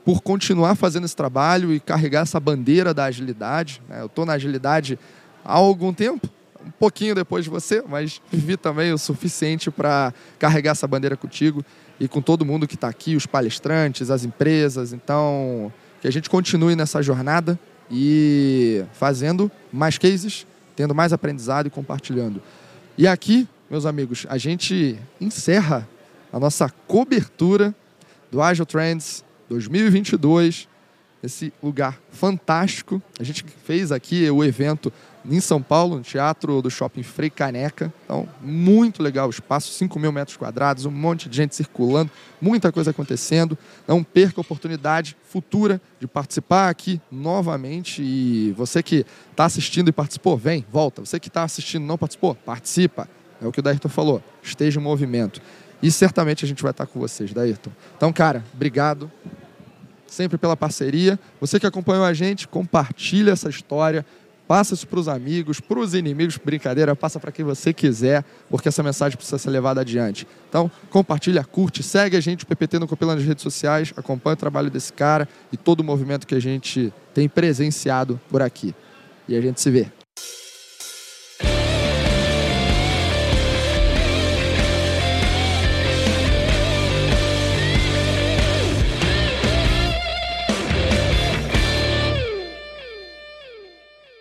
por continuar fazendo esse trabalho e carregar essa bandeira da agilidade. Né? Eu estou na agilidade há algum tempo, um pouquinho depois de você, mas vivi também o suficiente para carregar essa bandeira contigo e com todo mundo que está aqui, os palestrantes, as empresas. Então, que a gente continue nessa jornada e fazendo mais cases, tendo mais aprendizado e compartilhando. E aqui, meus amigos, a gente encerra a nossa cobertura do Agile Trends 2022. Esse lugar fantástico. A gente fez aqui o evento em São Paulo, no Teatro do Shopping Frei Caneca. Então, muito legal o espaço, 5 mil metros quadrados, um monte de gente circulando, muita coisa acontecendo. Não perca a oportunidade futura de participar aqui novamente. E você que está assistindo e participou, vem, volta. Você que está assistindo e não participou, participa. É o que o Dairton falou. Esteja em movimento. E certamente a gente vai estar com vocês, Dairton. Então, cara, obrigado sempre pela parceria. Você que acompanhou a gente, compartilha essa história, passa isso para os amigos, para os inimigos, brincadeira, passa para quem você quiser, porque essa mensagem precisa ser levada adiante. Então, compartilha, curte, segue a gente, o PPT no Copila nas redes sociais, acompanha o trabalho desse cara e todo o movimento que a gente tem presenciado por aqui. E a gente se vê.